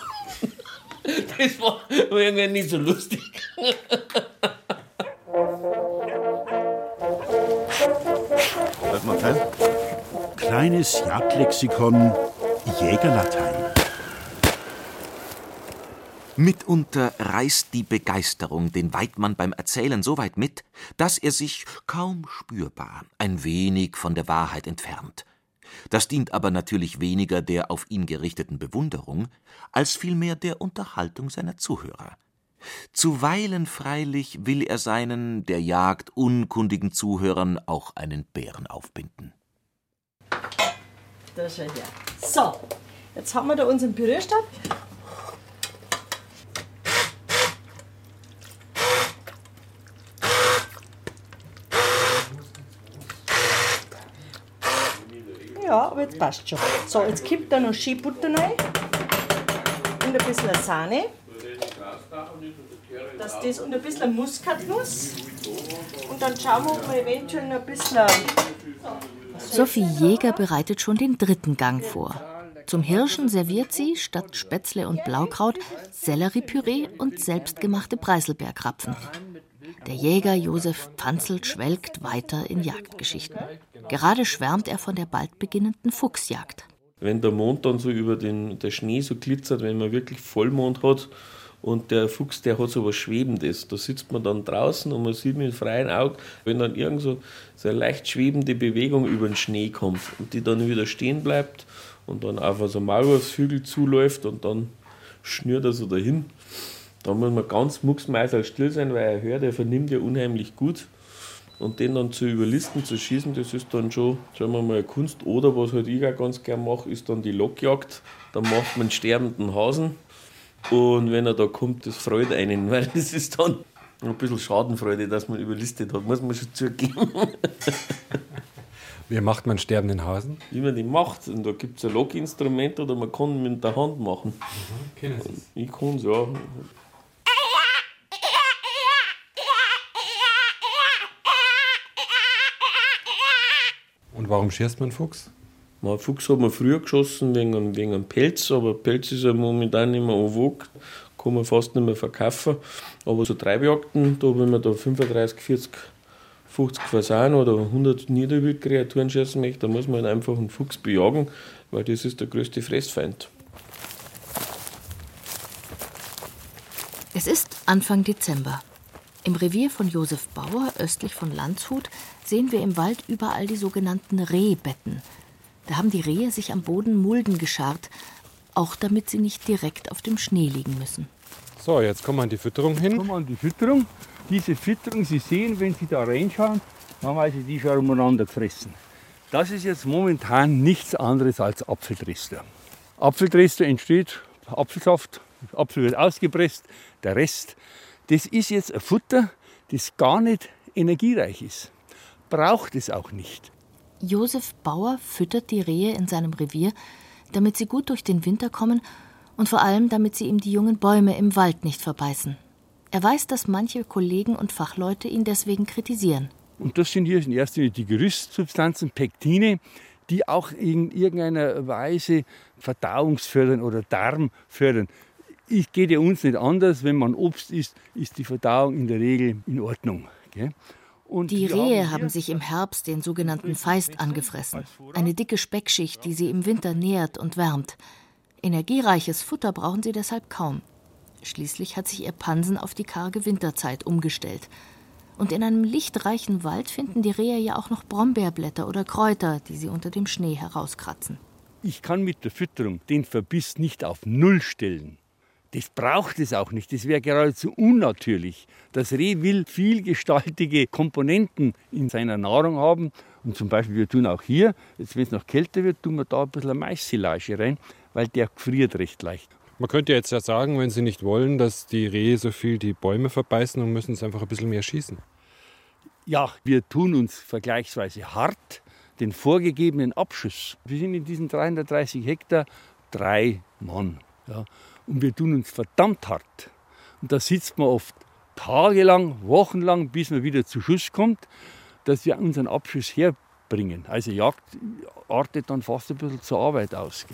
Das war, irgendwie nicht so lustig. Kleines Jagdlexikon Jägerlatein. Mitunter reißt die Begeisterung den Weidmann beim Erzählen so weit mit, dass er sich kaum spürbar ein wenig von der Wahrheit entfernt. Das dient aber natürlich weniger der auf ihn gerichteten Bewunderung, als vielmehr der Unterhaltung seiner Zuhörer. Zuweilen freilich will er seinen der Jagd unkundigen Zuhörern auch einen Bären aufbinden. Da schau her. So, jetzt haben wir da unseren Pürierstab. Jetzt passt schon. So, jetzt kippt da noch Skibutter rein und ein bisschen Sahne. Das, das und ein bisschen Muskatnuss. Und dann schauen wir, ob wir eventuell noch ein bisschen. Sophie Jäger bereitet schon den dritten Gang vor. Zum Hirschen serviert sie statt Spätzle und Blaukraut Selleriepüree und selbstgemachte Preiselbeerkrapfen. Der Jäger Josef Pfanzl schwelgt weiter in Jagdgeschichten. Gerade schwärmt er von der bald beginnenden Fuchsjagd. Wenn der Mond dann so über den der Schnee so glitzert, wenn man wirklich Vollmond hat und der Fuchs, der hat so was Schwebendes. Da sitzt man dann draußen und man sieht mit dem freien Auge, wenn dann irgend so, eine leicht schwebende Bewegung über den Schnee kommt und die dann wieder stehen bleibt und dann auf so Maulwurfshügel zuläuft und dann schnürt er so dahin. Da muss man ganz mucksmeißel still sein, weil er hört, er vernimmt ja unheimlich gut. Und den dann zu überlisten, zu schießen, das ist dann schon, sagen wir mal, eine Kunst. Oder was halt ich auch ganz gern mache, ist dann die Lockjagd. Da macht man einen sterbenden Hasen. Und wenn er da kommt, das freut einen, [LAUGHS] weil das ist dann ein bisschen Schadenfreude, dass man überlistet hat, muss man schon zugeben. Wie macht man sterbenden Hasen? Wie man den macht. Und da gibt es ein Lockinstrument oder man kann ihn mit der Hand machen. Sie Ich kann es, ja. Warum schießt man Fuchs? Mal Fuchs hat man früher geschossen wegen, einem- wegen einem Pelz, aber Pelz ist ja momentan nicht mehr vogue. kann man fast nicht mehr verkaufen. Aber so Treibjagden, da wenn man da 35, 40, 50 Fasanen oder 100 Niederwildkreaturen schießen möchte, dann muss man halt einfach einen Fuchs bejagen, weil das ist der größte Fressfeind. Es ist Anfang Dezember. Im Revier von Josef Bauer östlich von Landshut sehen wir im Wald überall die sogenannten Rehbetten. Da haben die Rehe sich am Boden Mulden gescharrt, auch damit sie nicht direkt auf dem Schnee liegen müssen. So, jetzt kommen wir an die Fütterung hin. Kommen wir an die Fütterung. Diese Fütterung, Sie sehen, wenn Sie da reinschauen, Sie die schon umeinander gefressen. Das ist jetzt momentan nichts anderes als Apfeldrester. Apfeldrester entsteht Apfelsaft, Apfel wird ausgepresst, der Rest das ist jetzt ein Futter, das gar nicht energiereich ist. Braucht es auch nicht. Josef Bauer füttert die Rehe in seinem Revier, damit sie gut durch den Winter kommen und vor allem, damit sie ihm die jungen Bäume im Wald nicht verbeißen. Er weiß, dass manche Kollegen und Fachleute ihn deswegen kritisieren. Und das sind hier in erster Linie die Gerüstsubstanzen, Pektine, die auch in irgendeiner Weise verdauungsfördern oder Darm fördern es geht ja uns nicht anders. Wenn man Obst isst, ist die Verdauung in der Regel in Ordnung. Gell? die Rehe haben, haben sich im Herbst den sogenannten Feist angefressen, eine dicke Speckschicht, die sie im Winter nährt und wärmt. Energiereiches Futter brauchen sie deshalb kaum. Schließlich hat sich ihr Pansen auf die karge Winterzeit umgestellt. Und in einem lichtreichen Wald finden die Rehe ja auch noch Brombeerblätter oder Kräuter, die sie unter dem Schnee herauskratzen. Ich kann mit der Fütterung den Verbiss nicht auf Null stellen. Das braucht es auch nicht. Das wäre geradezu unnatürlich. Das Reh will vielgestaltige Komponenten in seiner Nahrung haben. Und zum Beispiel, wir tun auch hier, jetzt wenn es noch kälter wird, tun wir da ein bisschen Mais-Silage rein, weil der friert recht leicht. Man könnte jetzt ja sagen, wenn Sie nicht wollen, dass die Rehe so viel die Bäume verbeißen, dann müssen sie einfach ein bisschen mehr schießen. Ja, wir tun uns vergleichsweise hart den vorgegebenen Abschuss. Wir sind in diesen 330 Hektar drei Mann. Ja. Und wir tun uns verdammt hart. Und da sitzt man oft tagelang, wochenlang, bis man wieder zu Schuss kommt, dass wir unseren Abschuss herbringen. Also Jagd artet dann fast ein bisschen zur Arbeit aus.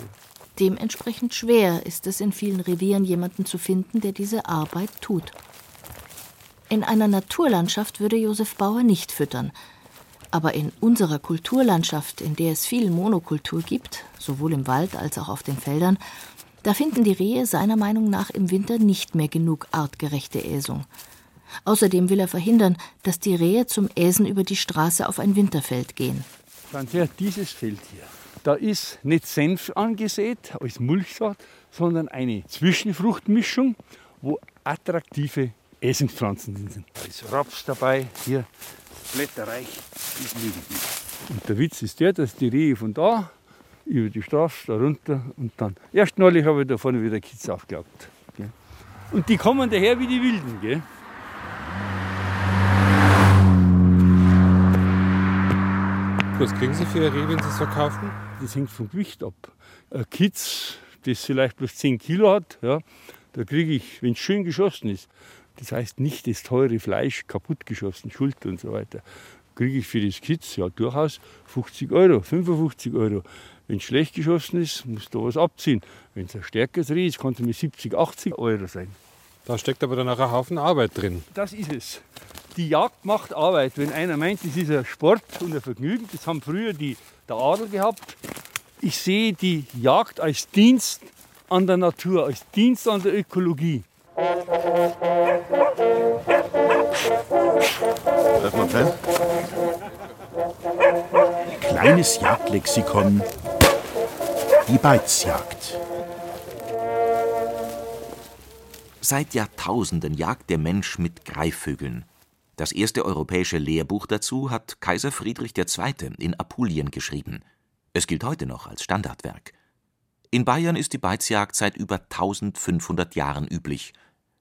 Dementsprechend schwer ist es in vielen Revieren, jemanden zu finden, der diese Arbeit tut. In einer Naturlandschaft würde Josef Bauer nicht füttern. Aber in unserer Kulturlandschaft, in der es viel Monokultur gibt, sowohl im Wald als auch auf den Feldern, da finden die Rehe seiner Meinung nach im Winter nicht mehr genug artgerechte Äsung. Außerdem will er verhindern, dass die Rehe zum Äsen über die Straße auf ein Winterfeld gehen. Schauen Sie, dieses Feld hier. Da ist nicht Senf angesät als Mulchsaat, sondern eine Zwischenfruchtmischung, wo attraktive Essenspflanzen sind. Da ist Raps dabei, hier blätterreich, Und der Witz ist der, dass die Rehe von da über die Straße, da runter und dann. Erst neulich habe ich da vorne wieder Kids aufgelaugt. Gell. Und die kommen daher wie die Wilden. Gell. Was kriegen Sie für Ihre Reh, wenn Sie es verkaufen? Das hängt vom Gewicht ab. Ein Kitz, das vielleicht bloß 10 Kilo hat, ja, da kriege ich, wenn es schön geschossen ist, das heißt nicht das teure Fleisch kaputt geschossen, Schulter und so weiter, kriege ich für das Kitz ja durchaus 50 Euro, 55 Euro. Wenn es schlecht geschossen ist, muss da was abziehen. Wenn es ein stärkeres Reh ist, kann es mit 70, 80 Euro sein. Da steckt aber dann auch ein Haufen Arbeit drin. Das ist es. Die Jagd macht Arbeit. Wenn einer meint, das ist ein Sport und ein Vergnügen, das haben früher die, der Adel gehabt. Ich sehe die Jagd als Dienst an der Natur, als Dienst an der Ökologie. Darf man dran? Kleines Jagdlexikon die Beizjagd. Seit Jahrtausenden jagt der Mensch mit Greifvögeln. Das erste europäische Lehrbuch dazu hat Kaiser Friedrich II. in Apulien geschrieben. Es gilt heute noch als Standardwerk. In Bayern ist die Beizjagd seit über 1500 Jahren üblich.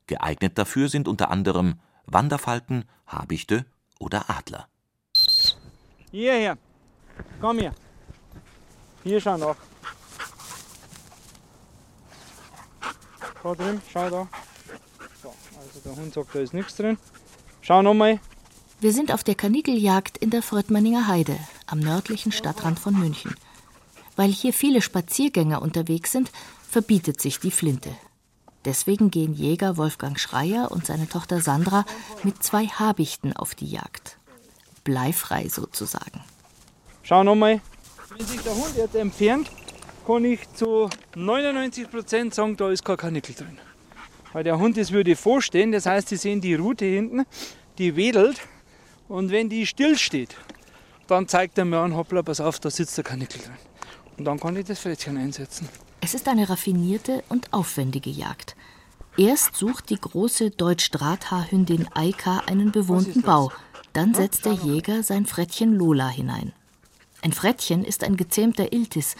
Geeignet dafür sind unter anderem Wanderfalken, Habichte oder Adler. Hierher, komm hier. Hier schau nach. Schau drin, schau da. So, also der Hund sagt, da ist nichts drin. Schau nochmal. Wir sind auf der Kanigeljagd in der Fröttmanninger Heide, am nördlichen Stadtrand von München. Weil hier viele Spaziergänger unterwegs sind, verbietet sich die Flinte. Deswegen gehen Jäger Wolfgang Schreier und seine Tochter Sandra mit zwei Habichten auf die Jagd. Bleifrei sozusagen. Schau nochmal, wenn sich der Hund jetzt entfernt, kann ich zu 99 Prozent sagen, da ist kein Kanickel drin. Weil der Hund das würde vorstehen, das heißt, Sie sehen die Rute hinten, die wedelt und wenn die still steht, dann zeigt er mir an, hoppla, pass auf, da sitzt der Kanickel drin. Und dann kann ich das Frettchen einsetzen. Es ist eine raffinierte und aufwendige Jagd. Erst sucht die große Deutsch-Drahthaarhündin Eika einen bewohnten Bau. Dann setzt der Jäger sein Frettchen Lola hinein. Ein Frettchen ist ein gezähmter Iltis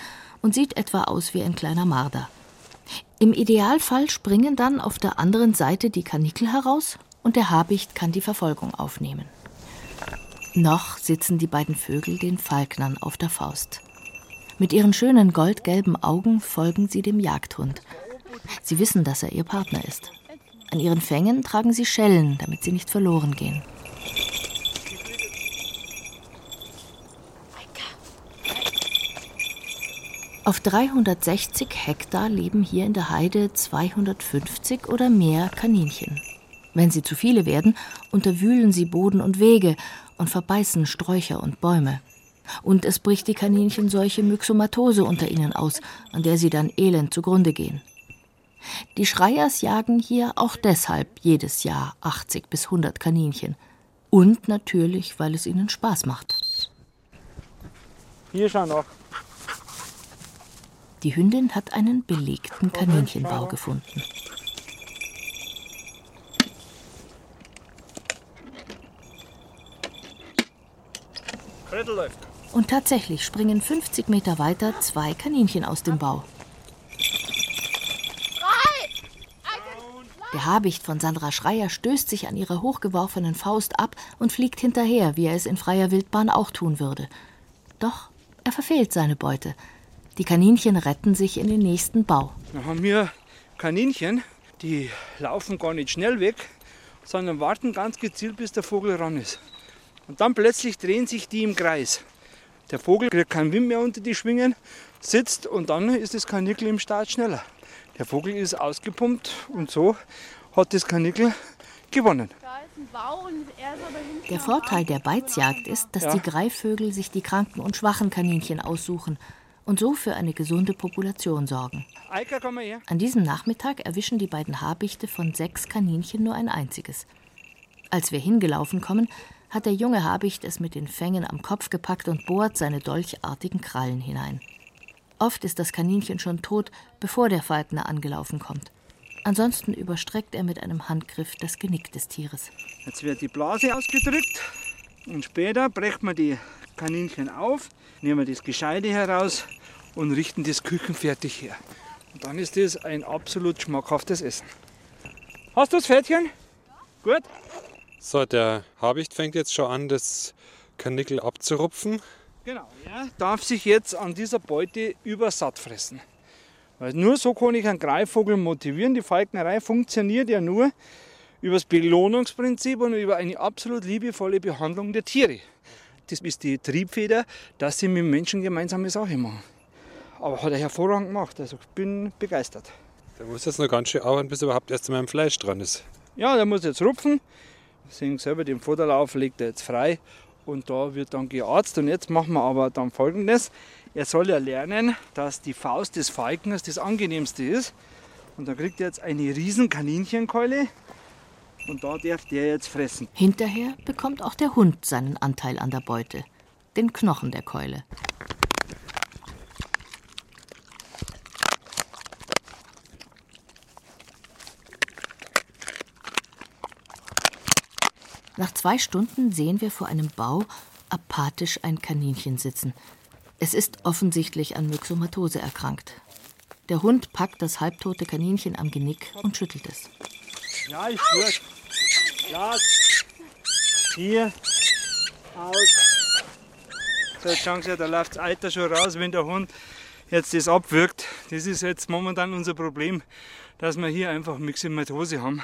und sieht etwa aus wie ein kleiner Marder. Im Idealfall springen dann auf der anderen Seite die Kanickel heraus und der Habicht kann die Verfolgung aufnehmen. Noch sitzen die beiden Vögel den Falknern auf der Faust. Mit ihren schönen goldgelben Augen folgen sie dem Jagdhund. Sie wissen, dass er ihr Partner ist. An ihren Fängen tragen sie Schellen, damit sie nicht verloren gehen. Auf 360 Hektar leben hier in der Heide 250 oder mehr Kaninchen. Wenn sie zu viele werden, unterwühlen sie Boden und Wege und verbeißen Sträucher und Bäume. Und es bricht die Kaninchenseuche Myxomatose unter ihnen aus, an der sie dann elend zugrunde gehen. Die Schreiers jagen hier auch deshalb jedes Jahr 80 bis 100 Kaninchen. Und natürlich, weil es ihnen Spaß macht. Hier schau noch. Die Hündin hat einen belegten Kaninchenbau gefunden. Und tatsächlich springen 50 Meter weiter zwei Kaninchen aus dem Bau. Der Habicht von Sandra Schreier stößt sich an ihrer hochgeworfenen Faust ab und fliegt hinterher, wie er es in freier Wildbahn auch tun würde. Doch er verfehlt seine Beute. Die Kaninchen retten sich in den nächsten Bau. Dann haben wir Kaninchen, die laufen gar nicht schnell weg, sondern warten ganz gezielt, bis der Vogel ran ist. Und dann plötzlich drehen sich die im Kreis. Der Vogel kriegt keinen Wind mehr unter die Schwingen, sitzt und dann ist das Kanickel im Start schneller. Der Vogel ist ausgepumpt und so hat das Kanickel gewonnen. Der Vorteil der Beizjagd ist, dass Ja. die Greifvögel sich die kranken und schwachen Kaninchen aussuchen und so für eine gesunde Population sorgen. Eika, komm mal her. An diesem Nachmittag erwischen die beiden Habichte von sechs Kaninchen nur ein einziges. Als wir hingelaufen kommen, hat der junge Habicht es mit den Fängen am Kopf gepackt und bohrt seine dolchartigen Krallen hinein. Oft ist das Kaninchen schon tot, bevor der Falkner angelaufen kommt. Ansonsten überstreckt er mit einem Handgriff das Genick des Tieres. Jetzt wird die Blase ausgedrückt und später brechen wir die Kaninchen auf, nehmen wir das Gescheide heraus und richten das küchenfertig her. Und dann ist das ein absolut schmackhaftes Essen. Hast du das Pferdchen? Gut. So, der Habicht fängt jetzt schon an, das Kanickel abzurupfen. Genau, er darf sich jetzt an dieser Beute übersatt fressen. Weil nur so kann ich einen Greifvogel motivieren. Die Falknerei funktioniert ja nur über das Belohnungsprinzip und über eine absolut liebevolle Behandlung der Tiere. Das ist die Triebfeder, dass sie mit Menschen gemeinsame Sache machen. Aber hat er hervorragend gemacht. Also ich bin begeistert. Der muss jetzt noch ganz schön arbeiten, bis er überhaupt erst einmal im Fleisch dran ist. Ja, der muss jetzt rupfen. Sie sehen selber, den Futterlauf legt er jetzt frei und da wird dann gearzt. Und jetzt machen wir aber dann folgendes. Er soll ja lernen, dass die Faust des Falkners das angenehmste ist. Und dann kriegt er jetzt eine riesen Kaninchenkeule und da darf der jetzt fressen. Hinterher bekommt auch der Hund seinen Anteil an der Beute, den Knochen der Keule. Nach zwei Stunden sehen wir vor einem Bau apathisch ein Kaninchen sitzen. Es ist offensichtlich an Myxomatose erkrankt. Der Hund packt das halbtote Kaninchen am Genick und schüttelt es. Ja, ist gut. Lass. Hier. Aus. So, jetzt schauen Sie, da läuft das Alter schon raus, wenn der Hund jetzt das abwirkt. Das ist jetzt momentan unser Problem, dass wir hier einfach Myxomatose haben.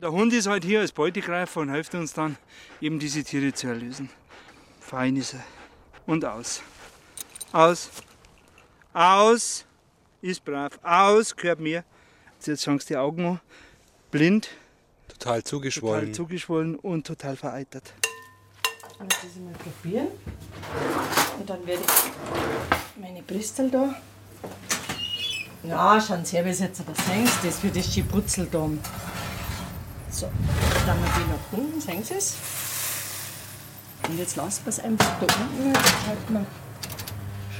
Der Hund ist halt hier als Beutegreifer und hilft uns dann, eben diese Tiere zu erlösen. Fein ist er. Und aus. Aus. Aus. Ist brav. Aus. Gehört mir. Jetzt schauen Sie die Augen an. Blind. Total zugeschwollen. Total zugeschwollen und total vereitert. Und das mal probieren. Und dann werde ich meine Bristel da. Ja, schauen Sie her, wie Sie jetzt aber sehen. Das für das Schiputzel da. So, dann wir die nach unten, sehen Sie es? Und jetzt lassen wir es einfach da unten. Dann schalten wir,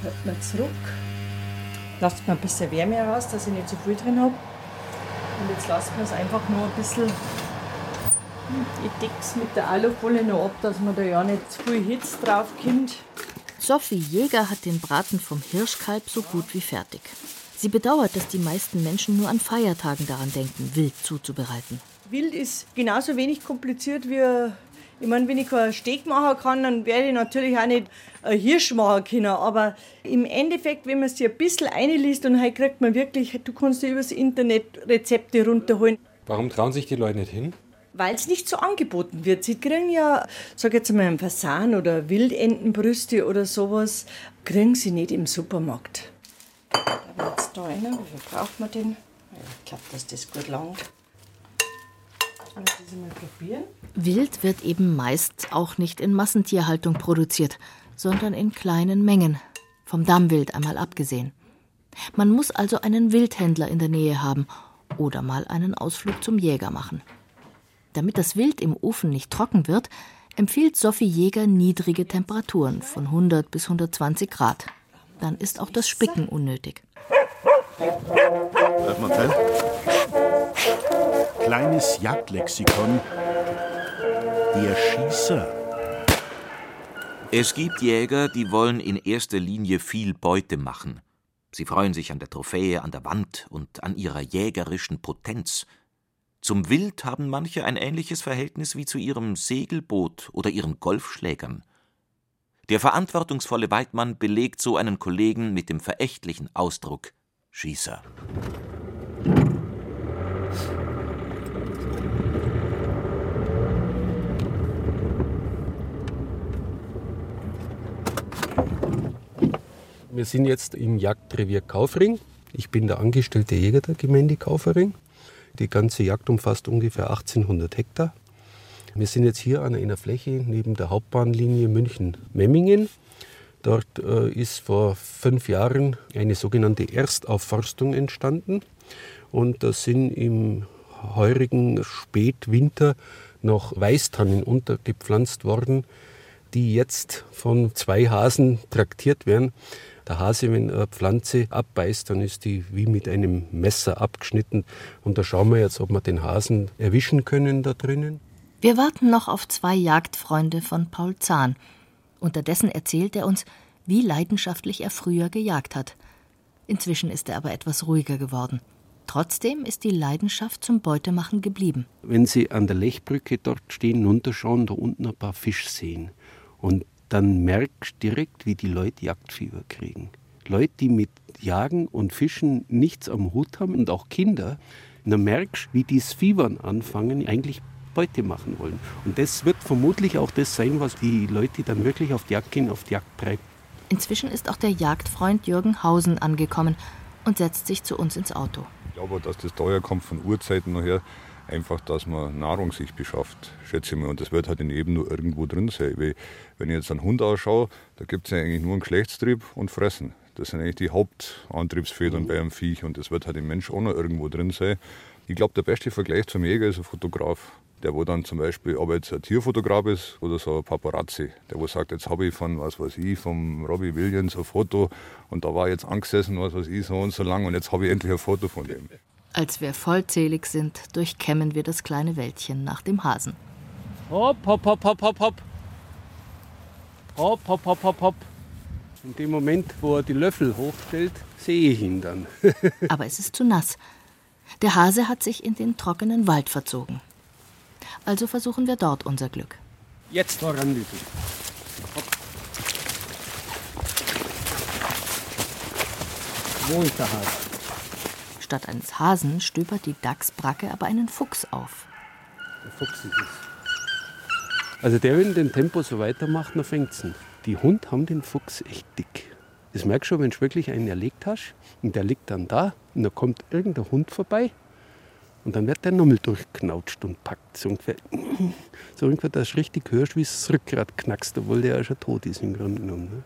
schalten wir zurück. Lasst mir ein bisschen Wärme raus, dass ich nicht zu viel drin habe. Und jetzt lassen wir es einfach nur ein bisschen. Ich decke es mit der Alufolie noch ab, dass man da ja nicht zu viel Hitze drauf kommt. Sophie Jäger hat den Braten vom Hirschkalb so gut wie fertig. Sie bedauert, dass die meisten Menschen nur an Feiertagen daran denken, wild zuzubereiten. Wild ist genauso wenig kompliziert wie. Ich meine, wenn ich keinen Steak machen kann, dann werde ich natürlich auch nicht ein Hirsch machen können. Aber im Endeffekt, wenn man sich ein bisschen einliest und heute kriegt man wirklich, du kannst dir übers Internet Rezepte runterholen. Warum trauen sich die Leute nicht hin? Weil es nicht so angeboten wird. Sie kriegen ja, sag jetzt mal, einen Fasan oder Wildentenbrüste oder sowas, kriegen sie nicht im Supermarkt. Da jetzt da einer. Wie viel braucht man denn? Ich glaube, dass das gut langt. Wild wird eben meist auch nicht in Massentierhaltung produziert, sondern in kleinen Mengen. Vom Dammwild einmal abgesehen. Man muss also einen Wildhändler in der Nähe haben oder mal einen Ausflug zum Jäger machen. Damit das Wild im Ofen nicht trocken wird, empfiehlt Sophie Jäger niedrige Temperaturen von 100 bis 120 Grad. Dann ist auch das Spicken unnötig. Bleib mal dran. Kleines Jagdlexikon. Der Schießer. Es gibt Jäger, die wollen in erster Linie viel Beute machen. Sie freuen sich an der Trophäe an der Wand und an ihrer jägerischen Potenz. Zum Wild haben manche ein ähnliches Verhältnis wie zu ihrem Segelboot oder ihren Golfschlägern. Der verantwortungsvolle Weidmann belegt so einen Kollegen mit dem verächtlichen Ausdruck Schießer. Wir sind jetzt im Jagdrevier Kaufring. Ich bin der angestellte Jäger der Gemeinde Kaufering. Die ganze Jagd umfasst ungefähr 1800 Hektar. Wir sind jetzt hier an einer Fläche neben der Hauptbahnlinie München-Memmingen. Dort äh, ist vor fünf Jahren eine sogenannte Erstaufforstung entstanden. Und da sind im heurigen Spätwinter noch Weißtannen untergepflanzt worden, die jetzt von zwei Hasen traktiert werden. Der Hase, wenn eine Pflanze abbeißt, dann ist die wie mit einem Messer abgeschnitten. Und da schauen wir jetzt, ob wir den Hasen erwischen können da drinnen. Wir warten noch auf zwei Jagdfreunde von Paul Zahn. Unterdessen erzählt er uns, wie leidenschaftlich er früher gejagt hat. Inzwischen ist er aber etwas ruhiger geworden. Trotzdem ist die Leidenschaft zum Beutemachen geblieben. Wenn Sie an der Lechbrücke dort stehen, runterschauen, da unten ein paar Fisch sehen. Und dann merkst du direkt, wie die Leute Jagdfieber kriegen. Leute, die mit Jagen und Fischen nichts am Hut haben und auch Kinder, dann merkst du, wie die das Fiebern anfangen, eigentlich Beute machen wollen. Und das wird vermutlich auch das sein, was die Leute dann wirklich auf die Jagd gehen, auf die Jagd treibt. Inzwischen ist auch der Jagdfreund Jürgen Hausen angekommen und setzt sich zu uns ins Auto. Ich glaube, dass das daher kommt von Urzeiten nachher, einfach, dass man Nahrung sich beschafft, schätze ich mal. Und das wird halt in jedem nur irgendwo drin sein. Weil, wenn ich jetzt einen Hund ausschaue, da gibt es ja eigentlich nur einen Geschlechtstrieb und Fressen. Das sind eigentlich die Hauptantriebsfedern mhm. bei einem Viech und das wird halt im Mensch auch noch irgendwo drin sein. Ich glaube, der beste Vergleich zum Jäger ist ein Fotograf. Der, wo dann zum Beispiel, ob er jetzt ein Tierfotograf ist oder so ein Paparazzi, der wo sagt, jetzt habe ich von, was weiß ich, vom Robbie Williams ein Foto und da war jetzt angesessen, was weiß ich, so und so lang und jetzt habe ich endlich ein Foto von dem. Als wir vollzählig sind, durchkämmen wir das kleine Wäldchen nach dem Hasen. Hopp, hopp, hopp, hopp, hopp, hopp. Hopp, hopp, hopp, hopp, hopp. In dem Moment, wo er die Löffel hochstellt, sehe ich ihn dann. [LAUGHS] Aber es ist zu nass. Der Hase hat sich in den trockenen Wald verzogen. Also versuchen wir dort unser Glück. Jetzt voran, bitte. Wo ist der Hase? Statt eines Hasen stöbert die Dachsbracke aber einen Fuchs auf. Der Fuchs ist es. Also der, wenn den Tempo so weitermacht, dann fängt es Die Hunde haben den Fuchs echt dick. Das merkst du schon, wenn du wirklich einen erlegt hast und der liegt dann da und da kommt irgendein Hund vorbei Und dann wird der nochmal durchknautscht und packt. So ungefähr, so ungefähr dass du richtig hörst, wie das Rückgrat knackst, obwohl der ja schon tot ist im Grunde genommen. Ne?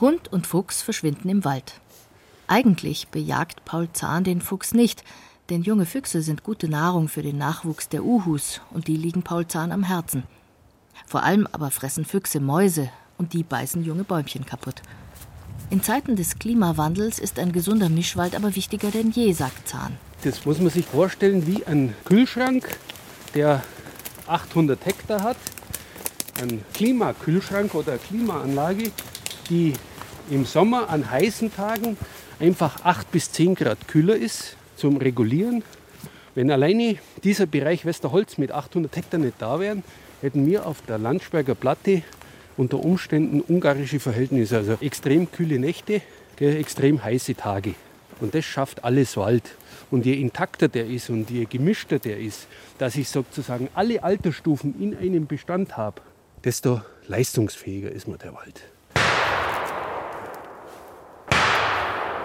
Hund und Fuchs verschwinden im Wald. Eigentlich bejagt Paul Zahn den Fuchs nicht, denn junge Füchse sind gute Nahrung für den Nachwuchs der Uhus und die liegen Paul Zahn am Herzen. Vor allem aber fressen Füchse Mäuse und die beißen junge Bäumchen kaputt. In Zeiten des Klimawandels ist ein gesunder Mischwald aber wichtiger denn je, sagt Zahn. Das muss man sich vorstellen wie ein Kühlschrank, der 800 Hektar hat. Ein Klimakühlschrank oder Klimaanlage, die im Sommer an heißen Tagen einfach 8 bis 10 Grad kühler ist zum Regulieren. Wenn alleine dieser Bereich Westerholz mit 800 Hektar nicht da wären, hätten wir auf der Landsberger Platte unter Umständen ungarische Verhältnisse, also extrem kühle Nächte, extrem heiße Tage. Und das schafft alles Wald. Und je intakter der ist und je gemischter der ist, dass ich sozusagen alle Altersstufen in einem Bestand habe, desto leistungsfähiger ist mir der Wald.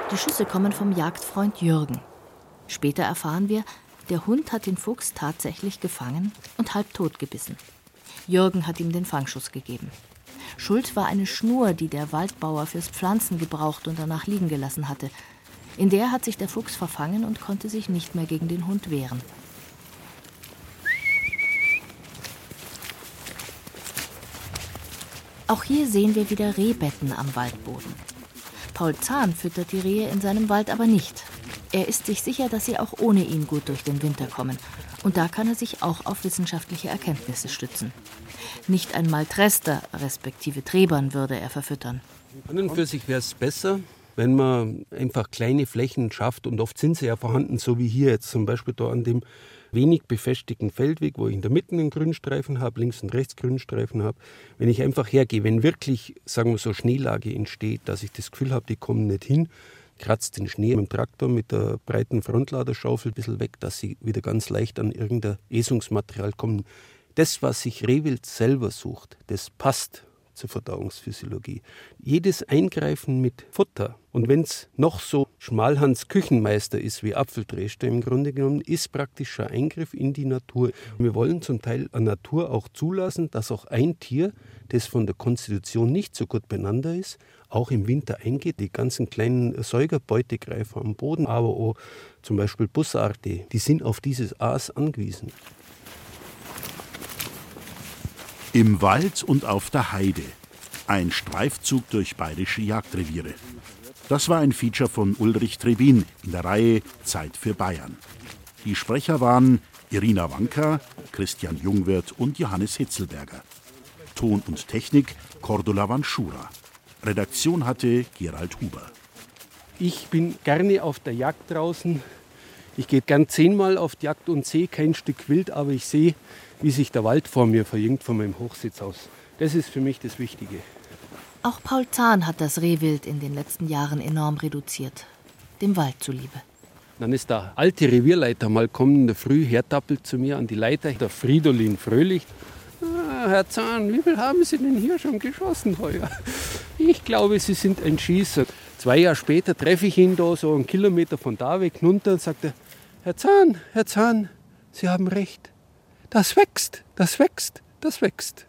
Die Schüsse kommen vom Jagdfreund Jürgen. Später erfahren wir, der Hund hat den Fuchs tatsächlich gefangen und halb tot gebissen. Jürgen hat ihm den Fangschuss gegeben. Schuld war eine Schnur, die der Waldbauer fürs Pflanzen gebraucht und danach liegen gelassen hatte. In der hat sich der Fuchs verfangen und konnte sich nicht mehr gegen den Hund wehren. Auch hier sehen wir wieder Rehbetten am Waldboden. Paul Zahn füttert die Rehe in seinem Wald aber nicht. Er ist sich sicher, dass sie auch ohne ihn gut durch den Winter kommen. Und da kann er sich auch auf wissenschaftliche Erkenntnisse stützen. Nicht einmal Trester, respektive Trebern, würde er verfüttern. An und für sich wäre es besser, wenn man einfach kleine Flächen schafft und oft sind sie ja vorhanden, so wie hier jetzt zum Beispiel da an dem wenig befestigten Feldweg, wo ich in der Mitte einen Grünstreifen habe, links und rechts Grünstreifen habe. Wenn ich einfach hergehe, wenn wirklich, sagen wir so, Schneelage entsteht, dass ich das Gefühl habe, die kommen nicht hin, kratzt den Schnee mit dem Traktor mit der breiten Frontladerschaufel ein bisschen weg, dass sie wieder ganz leicht an irgendein Esungsmaterial kommen. Das, was sich Rehwild selber sucht, das passt zur Verdauungsphysiologie. Jedes Eingreifen mit Futter, und wenn es noch so Schmalhans Küchenmeister ist wie Apfeldreschter im Grunde genommen, ist praktischer Eingriff in die Natur. Wir wollen zum Teil an Natur auch zulassen, dass auch ein Tier, das von der Konstitution nicht so gut beieinander ist, auch im Winter eingeht. Die ganzen kleinen Säugerbeutegreifer am Boden, aber auch zum Beispiel Bussarde, die sind auf dieses Aas angewiesen. Im Wald und auf der Heide. Ein Streifzug durch bayerische Jagdreviere. Das war ein Feature von Ulrich Trebin in der Reihe Zeit für Bayern. Die Sprecher waren Irina Wanka, Christian Jungwirth und Johannes Hitzelberger. Ton und Technik Cordula Vanschura. Redaktion hatte Gerald Huber. Ich bin gerne auf der Jagd draußen. Ich gehe gern zehnmal auf die Jagd und sehe kein Stück Wild, aber ich sehe wie sich der Wald vor mir verjüngt von meinem Hochsitz aus. Das ist für mich das Wichtige. Auch Paul Zahn hat das Rehwild in den letzten Jahren enorm reduziert. Dem Wald zuliebe. Dann ist der alte Revierleiter mal kommen in der Früh, hertappelt zu mir an die Leiter, der Fridolin Fröhlich. Ah, Herr Zahn, wie viel haben Sie denn hier schon geschossen heuer? Ich glaube, Sie sind ein Schießer. Zwei Jahre später treffe ich ihn da so einen Kilometer von da weg runter und sagte, Herr Zahn, Herr Zahn, Sie haben recht. Das wächst, das wächst, das wächst.